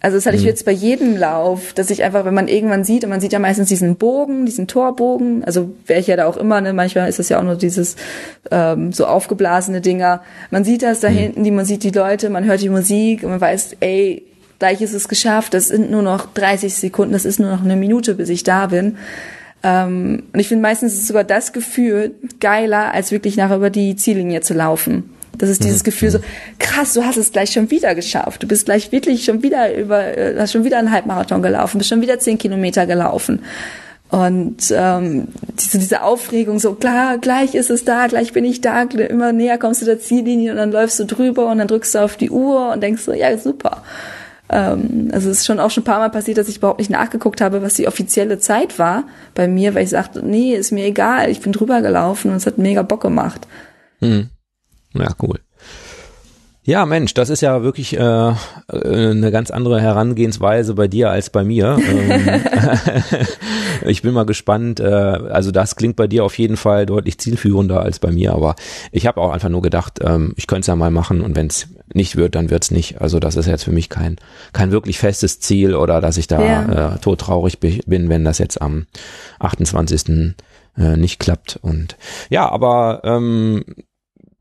Also das hatte ich mhm. jetzt bei jedem Lauf, dass ich einfach, wenn man irgendwann sieht, und man sieht ja meistens diesen Bogen, diesen Torbogen, also welcher da auch immer, ne, manchmal ist das ja auch nur dieses ähm, so aufgeblasene Dinger. Man sieht das da mhm. hinten, die, man sieht die Leute, man hört die Musik und man weiß, ey, gleich ist es geschafft, das sind nur noch 30 Sekunden, das ist nur noch eine Minute, bis ich da bin. Ähm, und ich finde meistens ist sogar das Gefühl geiler, als wirklich nachher über die Ziellinie zu laufen. Das ist dieses mhm. Gefühl so, krass, du hast es gleich schon wieder geschafft. Du bist gleich wirklich schon wieder über, äh, hast schon wieder einen Halbmarathon gelaufen, bist schon wieder zehn Kilometer gelaufen. Und ähm, diese, diese Aufregung, so klar, gleich ist es da, gleich bin ich da, immer näher kommst du der Ziellinie und dann läufst du drüber und dann drückst du auf die Uhr und denkst so, ja, super. Ähm, also es ist schon auch schon ein paar Mal passiert, dass ich überhaupt nicht nachgeguckt habe, was die offizielle Zeit war bei mir, weil ich sagte, nee, ist mir egal, ich bin drüber gelaufen und es hat mega Bock gemacht. Hm. Ja, cool. Ja, Mensch, das ist ja wirklich äh, äh eine ganz andere Herangehensweise bei dir als bei mir. Ähm, ich bin mal gespannt. Äh, also das klingt bei dir auf jeden Fall deutlich zielführender als bei mir, aber ich habe auch einfach nur gedacht, ähm, ich könnte es ja mal machen und wenn es nicht wird, dann wird's nicht. Also das ist jetzt für mich kein kein wirklich festes Ziel oder dass ich da ja. äh, todtraurig bin, wenn das jetzt am 28. Äh, nicht klappt. Und ja, aber ähm,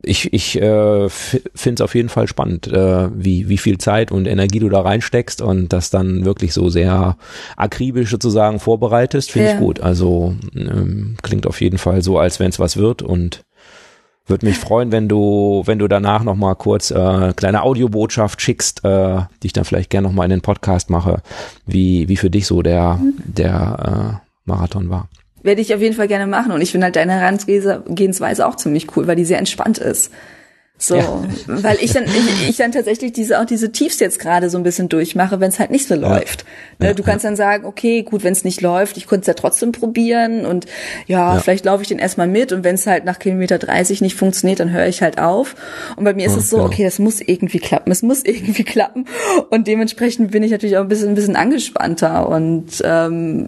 ich, ich äh, finde es auf jeden Fall spannend, äh, wie, wie viel Zeit und Energie du da reinsteckst und das dann wirklich so sehr akribisch sozusagen vorbereitest, finde ja. ich gut. Also ähm, klingt auf jeden Fall so, als wenn es was wird und würde mich freuen, wenn du, wenn du danach noch mal kurz äh, kleine Audiobotschaft schickst, äh, die ich dann vielleicht gerne noch mal in den Podcast mache, wie wie für dich so der der Marathon war. Werde ich auf jeden Fall gerne machen und ich finde halt deine Herangehensweise auch ziemlich cool, weil die sehr entspannt ist. So, ja. weil ich dann, ich, ich dann tatsächlich diese auch diese Tiefs jetzt gerade so ein bisschen durchmache, wenn es halt nicht so ja. läuft. Ne, ja, du kannst dann sagen, okay, gut, wenn es nicht läuft, ich konnte es ja trotzdem probieren und ja, vielleicht laufe ich den erstmal mit und wenn es halt nach Kilometer 30 nicht funktioniert, dann höre ich halt auf. Und bei mir ist es so, okay, das muss irgendwie klappen, es muss irgendwie klappen und dementsprechend bin ich natürlich auch ein bisschen, ein bisschen angespannter und ähm,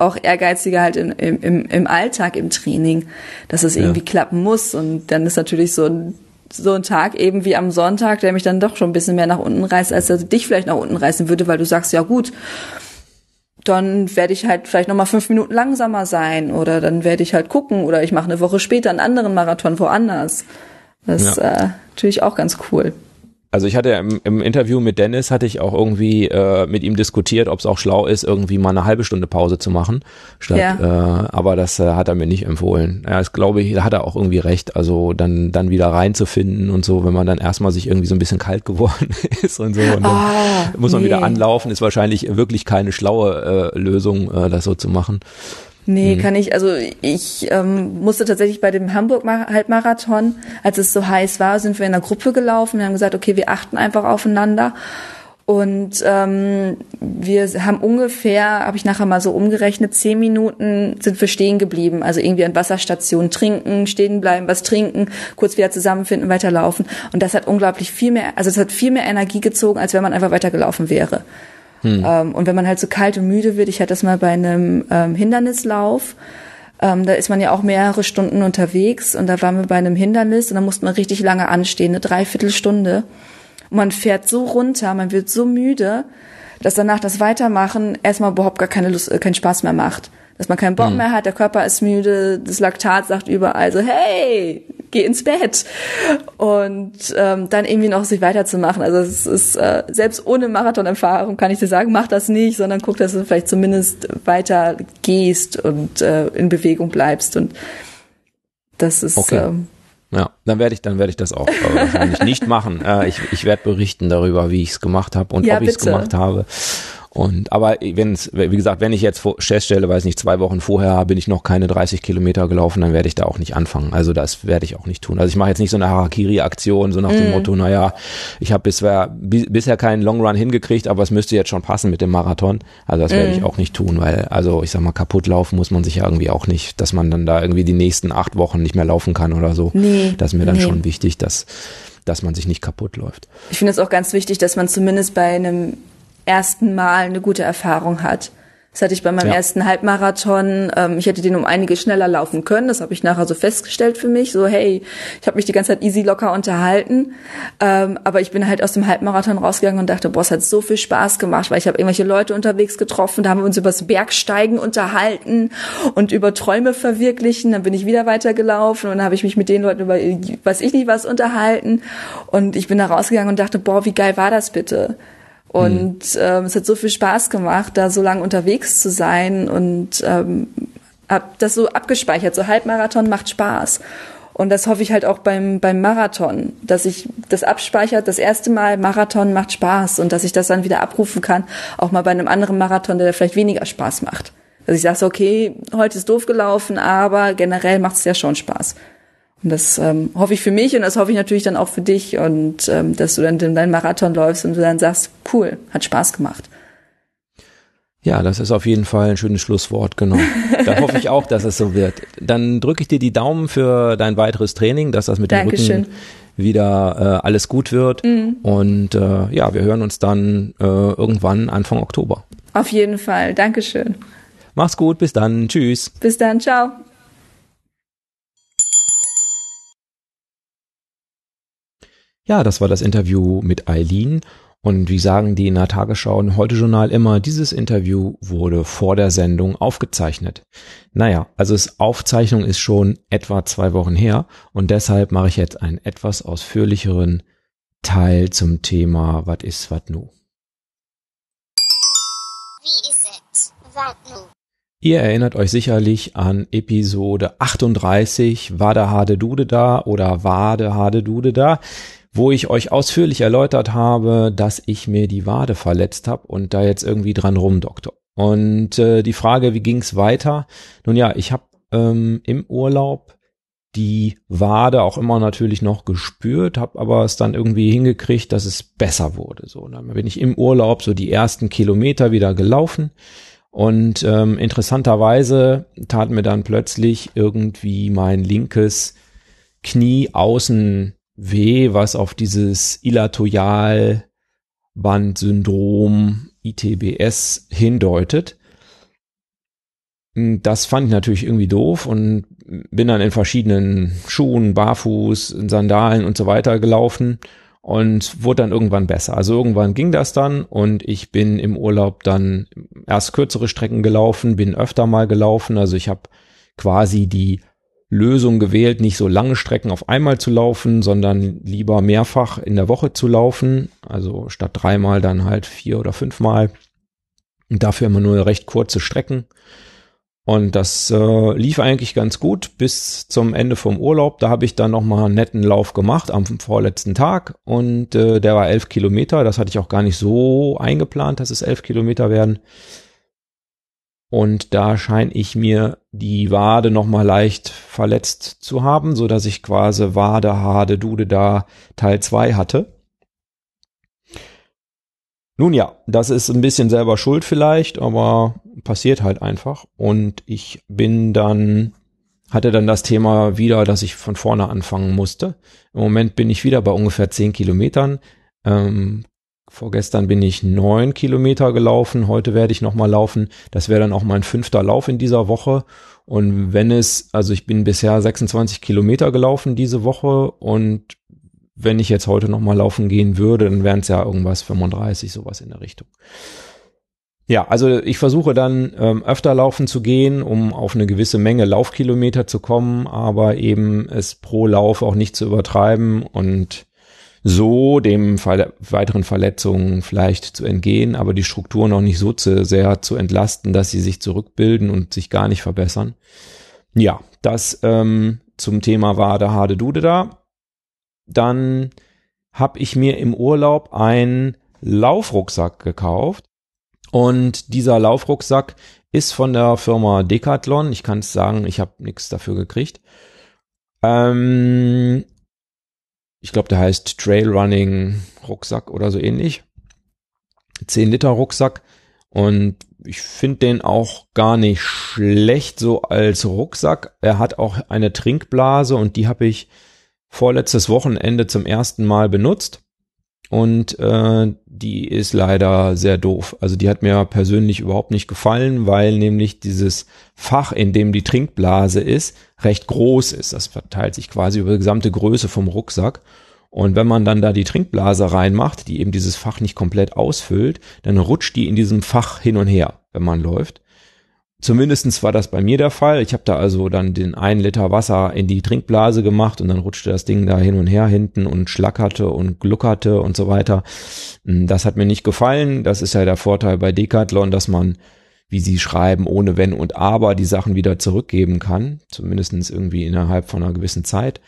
auch ehrgeiziger halt im, im, im Alltag, im Training, dass es irgendwie klappen muss und dann ist natürlich so ein so ein Tag eben wie am Sonntag, der mich dann doch schon ein bisschen mehr nach unten reißt, als er dich vielleicht nach unten reißen würde, weil du sagst, ja gut, dann werde ich halt vielleicht nochmal fünf Minuten langsamer sein oder dann werde ich halt gucken oder ich mache eine Woche später einen anderen Marathon woanders. Das ist ja. äh, natürlich auch ganz cool. Also ich hatte im, im, Interview mit Dennis hatte ich auch irgendwie äh, mit ihm diskutiert, ob es auch schlau ist, irgendwie mal eine halbe Stunde Pause zu machen. Statt, ja. äh, aber das äh, hat er mir nicht empfohlen. Ja, das glaube ich, da hat er auch irgendwie recht. Also dann dann wieder reinzufinden und so, wenn man dann erstmal sich irgendwie so ein bisschen kalt geworden ist und so, und dann oh, muss man nee. wieder anlaufen, ist wahrscheinlich wirklich keine schlaue äh, Lösung, äh, das so zu machen. Nee, mhm. kann ich, also ich ähm, musste tatsächlich bei dem Hamburg-Halbmarathon, als es so heiß war, sind wir in einer Gruppe gelaufen und haben gesagt, okay, wir achten einfach aufeinander. Und ähm, wir haben ungefähr, habe ich nachher mal so umgerechnet, zehn Minuten sind wir stehen geblieben. Also irgendwie an Wasserstationen trinken, stehen bleiben, was trinken, kurz wieder zusammenfinden, weiterlaufen. Und das hat unglaublich viel mehr, also es hat viel mehr Energie gezogen, als wenn man einfach weitergelaufen wäre. Hm. Ähm, und wenn man halt so kalt und müde wird, ich hatte das mal bei einem ähm, Hindernislauf, ähm, da ist man ja auch mehrere Stunden unterwegs und da waren wir bei einem Hindernis und da musste man richtig lange anstehen, eine Dreiviertelstunde. Und man fährt so runter, man wird so müde, dass danach das Weitermachen erstmal überhaupt gar keine Lust, äh, keinen Spaß mehr macht dass man keinen Bock mhm. mehr hat, der Körper ist müde, das Laktat sagt überall so, hey, geh ins Bett. Und ähm, dann irgendwie noch sich weiterzumachen. Also es ist, äh, selbst ohne Marathonerfahrung kann ich dir sagen, mach das nicht, sondern guck, dass du vielleicht zumindest weiter gehst und äh, in Bewegung bleibst. Und das ist okay. ähm, ja, dann werde ich, dann werde ich das auch äh, wahrscheinlich nicht machen. Äh, ich, ich werde berichten darüber, wie ich es gemacht habe und ja, ob ich es gemacht habe. Und aber wenn es, wie gesagt, wenn ich jetzt feststelle, weiß nicht, zwei Wochen vorher bin ich noch keine 30 Kilometer gelaufen, dann werde ich da auch nicht anfangen. Also das werde ich auch nicht tun. Also ich mache jetzt nicht so eine Harakiri-Aktion, so nach dem mm. Motto, naja, ich habe bisher, bisher keinen Long Run hingekriegt, aber es müsste jetzt schon passen mit dem Marathon. Also das mm. werde ich auch nicht tun, weil, also ich sag mal, kaputt laufen muss man sich ja irgendwie auch nicht, dass man dann da irgendwie die nächsten acht Wochen nicht mehr laufen kann oder so. Nee. Das ist mir dann nee. schon wichtig, dass dass man sich nicht kaputt läuft. Ich finde es auch ganz wichtig, dass man zumindest bei einem ersten Mal eine gute Erfahrung hat. Das hatte ich bei meinem ja. ersten Halbmarathon. Ähm, ich hätte den um einige schneller laufen können. Das habe ich nachher so festgestellt für mich. So, hey, ich habe mich die ganze Zeit easy locker unterhalten. Ähm, aber ich bin halt aus dem Halbmarathon rausgegangen und dachte, boah, es hat so viel Spaß gemacht, weil ich habe irgendwelche Leute unterwegs getroffen. Da haben wir uns über das Bergsteigen unterhalten und über Träume verwirklichen. Dann bin ich wieder weitergelaufen und dann habe ich mich mit den Leuten über, weiß ich nicht was, unterhalten. Und ich bin da rausgegangen und dachte, boah, wie geil war das bitte? Und mhm. ähm, es hat so viel Spaß gemacht, da so lange unterwegs zu sein und ähm, hab das so abgespeichert. So Halbmarathon macht Spaß. Und das hoffe ich halt auch beim, beim Marathon, dass ich das abspeichert, das erste Mal Marathon macht Spaß und dass ich das dann wieder abrufen kann, auch mal bei einem anderen Marathon, der vielleicht weniger Spaß macht. Dass ich sage, okay, heute ist doof gelaufen, aber generell macht es ja schon Spaß. Und das ähm, hoffe ich für mich und das hoffe ich natürlich dann auch für dich und ähm, dass du dann deinen Marathon läufst und du dann sagst, cool, hat Spaß gemacht. Ja, das ist auf jeden Fall ein schönes Schlusswort, genau. Da hoffe ich auch, dass es so wird. Dann drücke ich dir die Daumen für dein weiteres Training, dass das mit dem Rücken wieder äh, alles gut wird. Mhm. Und äh, ja, wir hören uns dann äh, irgendwann Anfang Oktober. Auf jeden Fall. Dankeschön. Mach's gut, bis dann. Tschüss. Bis dann, ciao. Ja, das war das Interview mit Eileen. Und wie sagen die in der Tagesschau und Heute-Journal immer, dieses Interview wurde vor der Sendung aufgezeichnet. Naja, also es Aufzeichnung ist schon etwa zwei Wochen her und deshalb mache ich jetzt einen etwas ausführlicheren Teil zum Thema Was ist wat nu? Wie ist es? Wat nu? Ihr erinnert euch sicherlich an Episode 38, Wade Hade Dude da oder Wade Hade Dude da wo ich euch ausführlich erläutert habe, dass ich mir die Wade verletzt habe und da jetzt irgendwie dran rumdoktor. Und äh, die Frage, wie ging's weiter? Nun ja, ich habe ähm, im Urlaub die Wade auch immer natürlich noch gespürt, habe aber es dann irgendwie hingekriegt, dass es besser wurde. So, dann bin ich im Urlaub so die ersten Kilometer wieder gelaufen und ähm, interessanterweise tat mir dann plötzlich irgendwie mein linkes Knie außen weh, was auf dieses Ilatoialbandsyndrom ITBS hindeutet. Das fand ich natürlich irgendwie doof und bin dann in verschiedenen Schuhen, Barfuß, Sandalen und so weiter gelaufen und wurde dann irgendwann besser. Also irgendwann ging das dann und ich bin im Urlaub dann erst kürzere Strecken gelaufen, bin öfter mal gelaufen. Also ich habe quasi die Lösung gewählt, nicht so lange Strecken auf einmal zu laufen, sondern lieber mehrfach in der Woche zu laufen. Also statt dreimal dann halt vier oder fünfmal. Und dafür immer nur recht kurze Strecken. Und das äh, lief eigentlich ganz gut bis zum Ende vom Urlaub. Da habe ich dann nochmal einen netten Lauf gemacht am vorletzten Tag und äh, der war elf Kilometer. Das hatte ich auch gar nicht so eingeplant, dass es elf Kilometer werden. Und da scheine ich mir die Wade nochmal leicht verletzt zu haben, so dass ich quasi Wade, Hade, Dude da Teil zwei hatte. Nun ja, das ist ein bisschen selber schuld vielleicht, aber passiert halt einfach. Und ich bin dann, hatte dann das Thema wieder, dass ich von vorne anfangen musste. Im Moment bin ich wieder bei ungefähr zehn Kilometern. Ähm, Vorgestern bin ich neun Kilometer gelaufen, heute werde ich nochmal laufen. Das wäre dann auch mein fünfter Lauf in dieser Woche. Und wenn es, also ich bin bisher 26 Kilometer gelaufen diese Woche und wenn ich jetzt heute nochmal laufen gehen würde, dann wären es ja irgendwas 35, sowas in der Richtung. Ja, also ich versuche dann ähm, öfter laufen zu gehen, um auf eine gewisse Menge Laufkilometer zu kommen, aber eben es pro Lauf auch nicht zu übertreiben und so dem Ver weiteren Verletzungen vielleicht zu entgehen, aber die Struktur noch nicht so zu, sehr zu entlasten, dass sie sich zurückbilden und sich gar nicht verbessern. Ja, das ähm, zum Thema Wade, Hade, Dude da. Dann habe ich mir im Urlaub einen Laufrucksack gekauft und dieser Laufrucksack ist von der Firma Decathlon. Ich kann es sagen, ich habe nichts dafür gekriegt. Ähm, ich glaube, der heißt Trailrunning Rucksack oder so ähnlich. 10 Liter Rucksack. Und ich finde den auch gar nicht schlecht so als Rucksack. Er hat auch eine Trinkblase und die habe ich vorletztes Wochenende zum ersten Mal benutzt. Und äh, die ist leider sehr doof. Also die hat mir persönlich überhaupt nicht gefallen, weil nämlich dieses Fach, in dem die Trinkblase ist, recht groß ist. Das verteilt sich quasi über die gesamte Größe vom Rucksack. Und wenn man dann da die Trinkblase reinmacht, die eben dieses Fach nicht komplett ausfüllt, dann rutscht die in diesem Fach hin und her, wenn man läuft. Zumindestens war das bei mir der Fall. Ich habe da also dann den einen Liter Wasser in die Trinkblase gemacht und dann rutschte das Ding da hin und her hinten und schlackerte und gluckerte und so weiter. Hm, das hat mir nicht gefallen. Das ist ja der Vorteil bei Decathlon, dass man, wie sie schreiben, ohne Wenn und Aber die Sachen wieder zurückgeben kann. Zumindestens irgendwie innerhalb von einer gewissen Zeit.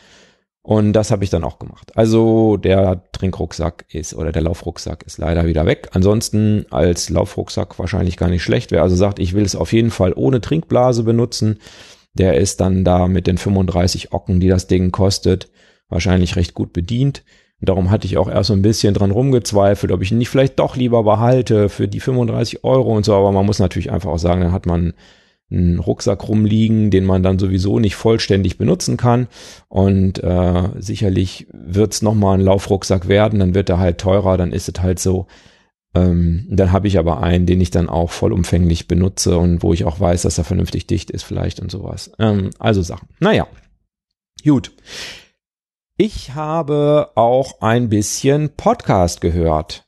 Und das habe ich dann auch gemacht. Also der Trinkrucksack ist oder der Laufrucksack ist leider wieder weg. Ansonsten als Laufrucksack wahrscheinlich gar nicht schlecht. Wer also sagt, ich will es auf jeden Fall ohne Trinkblase benutzen, der ist dann da mit den 35 Ocken, die das Ding kostet, wahrscheinlich recht gut bedient. Und darum hatte ich auch erst so ein bisschen dran rumgezweifelt, ob ich ihn nicht vielleicht doch lieber behalte für die 35 Euro und so. Aber man muss natürlich einfach auch sagen, dann hat man einen Rucksack rumliegen, den man dann sowieso nicht vollständig benutzen kann. Und äh, sicherlich wird es nochmal ein Laufrucksack werden, dann wird er halt teurer, dann ist es halt so. Ähm, dann habe ich aber einen, den ich dann auch vollumfänglich benutze und wo ich auch weiß, dass er vernünftig dicht ist vielleicht und sowas. Ähm, also Sachen. Naja, gut. Ich habe auch ein bisschen Podcast gehört.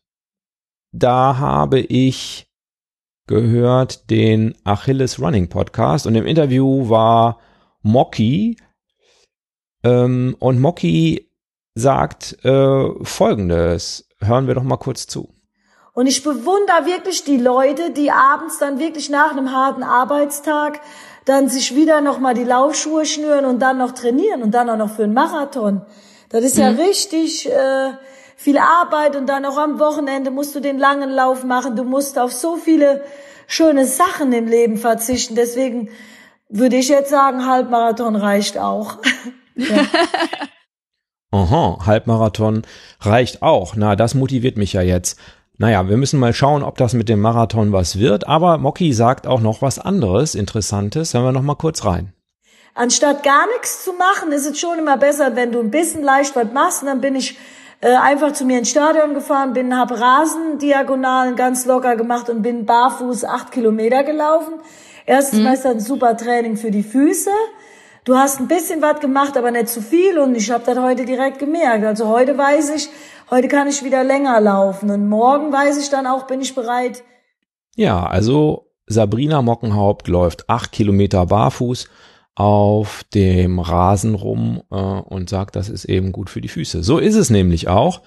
Da habe ich gehört den Achilles Running Podcast und im Interview war Mocky ähm, und Mocky sagt äh, folgendes. Hören wir doch mal kurz zu. Und ich bewundere wirklich die Leute, die abends dann wirklich nach einem harten Arbeitstag dann sich wieder nochmal die Laufschuhe schnüren und dann noch trainieren und dann auch noch für einen Marathon. Das ist mhm. ja richtig äh, viel Arbeit und dann auch am Wochenende musst du den langen Lauf machen. Du musst auf so viele schöne Sachen im Leben verzichten. Deswegen würde ich jetzt sagen, Halbmarathon reicht auch. ja. Aha, Halbmarathon reicht auch. Na, das motiviert mich ja jetzt. Naja, wir müssen mal schauen, ob das mit dem Marathon was wird. Aber Mocky sagt auch noch was anderes, Interessantes. Hören wir noch mal kurz rein. Anstatt gar nichts zu machen, ist es schon immer besser, wenn du ein bisschen leicht was machst. Und dann bin ich äh, einfach zu mir ins Stadion gefahren, bin, hab Rasendiagonalen ganz locker gemacht und bin barfuß acht Kilometer gelaufen. Erstens mhm. ist das ein super Training für die Füße. Du hast ein bisschen was gemacht, aber nicht zu viel und ich habe das heute direkt gemerkt. Also heute weiß ich, heute kann ich wieder länger laufen und morgen weiß ich dann auch, bin ich bereit. Ja, also Sabrina Mockenhaupt läuft acht Kilometer barfuß auf dem Rasen rum äh, und sagt, das ist eben gut für die Füße. So ist es nämlich auch.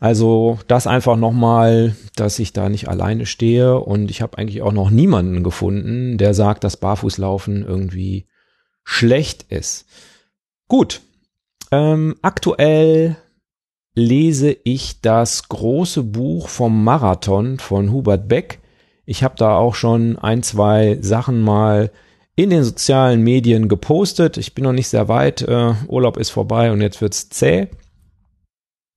Also das einfach nochmal, dass ich da nicht alleine stehe und ich habe eigentlich auch noch niemanden gefunden, der sagt, dass Barfußlaufen irgendwie schlecht ist. Gut, ähm, aktuell lese ich das große Buch vom Marathon von Hubert Beck. Ich habe da auch schon ein, zwei Sachen mal in den sozialen Medien gepostet. Ich bin noch nicht sehr weit. Äh, Urlaub ist vorbei und jetzt wird's zäh.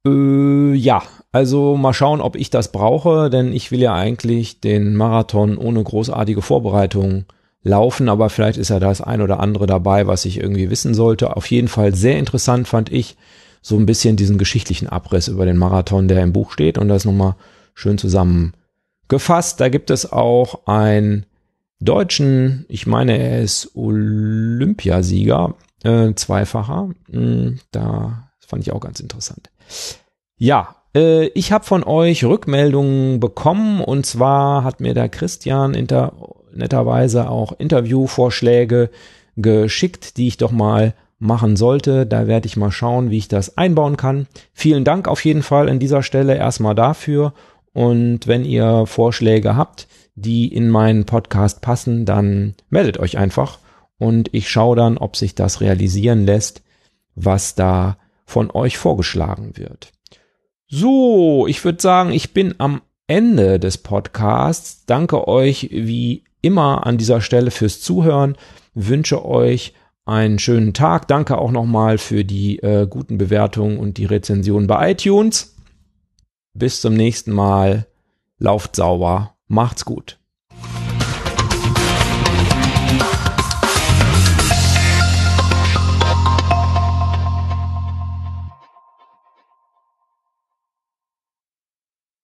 Äh, ja, also mal schauen, ob ich das brauche, denn ich will ja eigentlich den Marathon ohne großartige Vorbereitung laufen, aber vielleicht ist ja das ein oder andere dabei, was ich irgendwie wissen sollte. Auf jeden Fall sehr interessant fand ich so ein bisschen diesen geschichtlichen Abriss über den Marathon, der im Buch steht und das nochmal schön zusammengefasst. Da gibt es auch ein Deutschen, ich meine, er ist Olympiasieger, äh, zweifacher. Mm, da fand ich auch ganz interessant. Ja, äh, ich habe von euch Rückmeldungen bekommen und zwar hat mir der Christian inter, netterweise auch Interviewvorschläge geschickt, die ich doch mal machen sollte. Da werde ich mal schauen, wie ich das einbauen kann. Vielen Dank auf jeden Fall an dieser Stelle erstmal dafür. Und wenn ihr Vorschläge habt, die in meinen Podcast passen, dann meldet euch einfach und ich schaue dann, ob sich das realisieren lässt, was da von euch vorgeschlagen wird. So, ich würde sagen, ich bin am Ende des Podcasts. Danke euch wie immer an dieser Stelle fürs Zuhören. Wünsche euch einen schönen Tag. Danke auch nochmal für die äh, guten Bewertungen und die Rezension bei iTunes. Bis zum nächsten Mal. Lauft sauber. Macht's gut.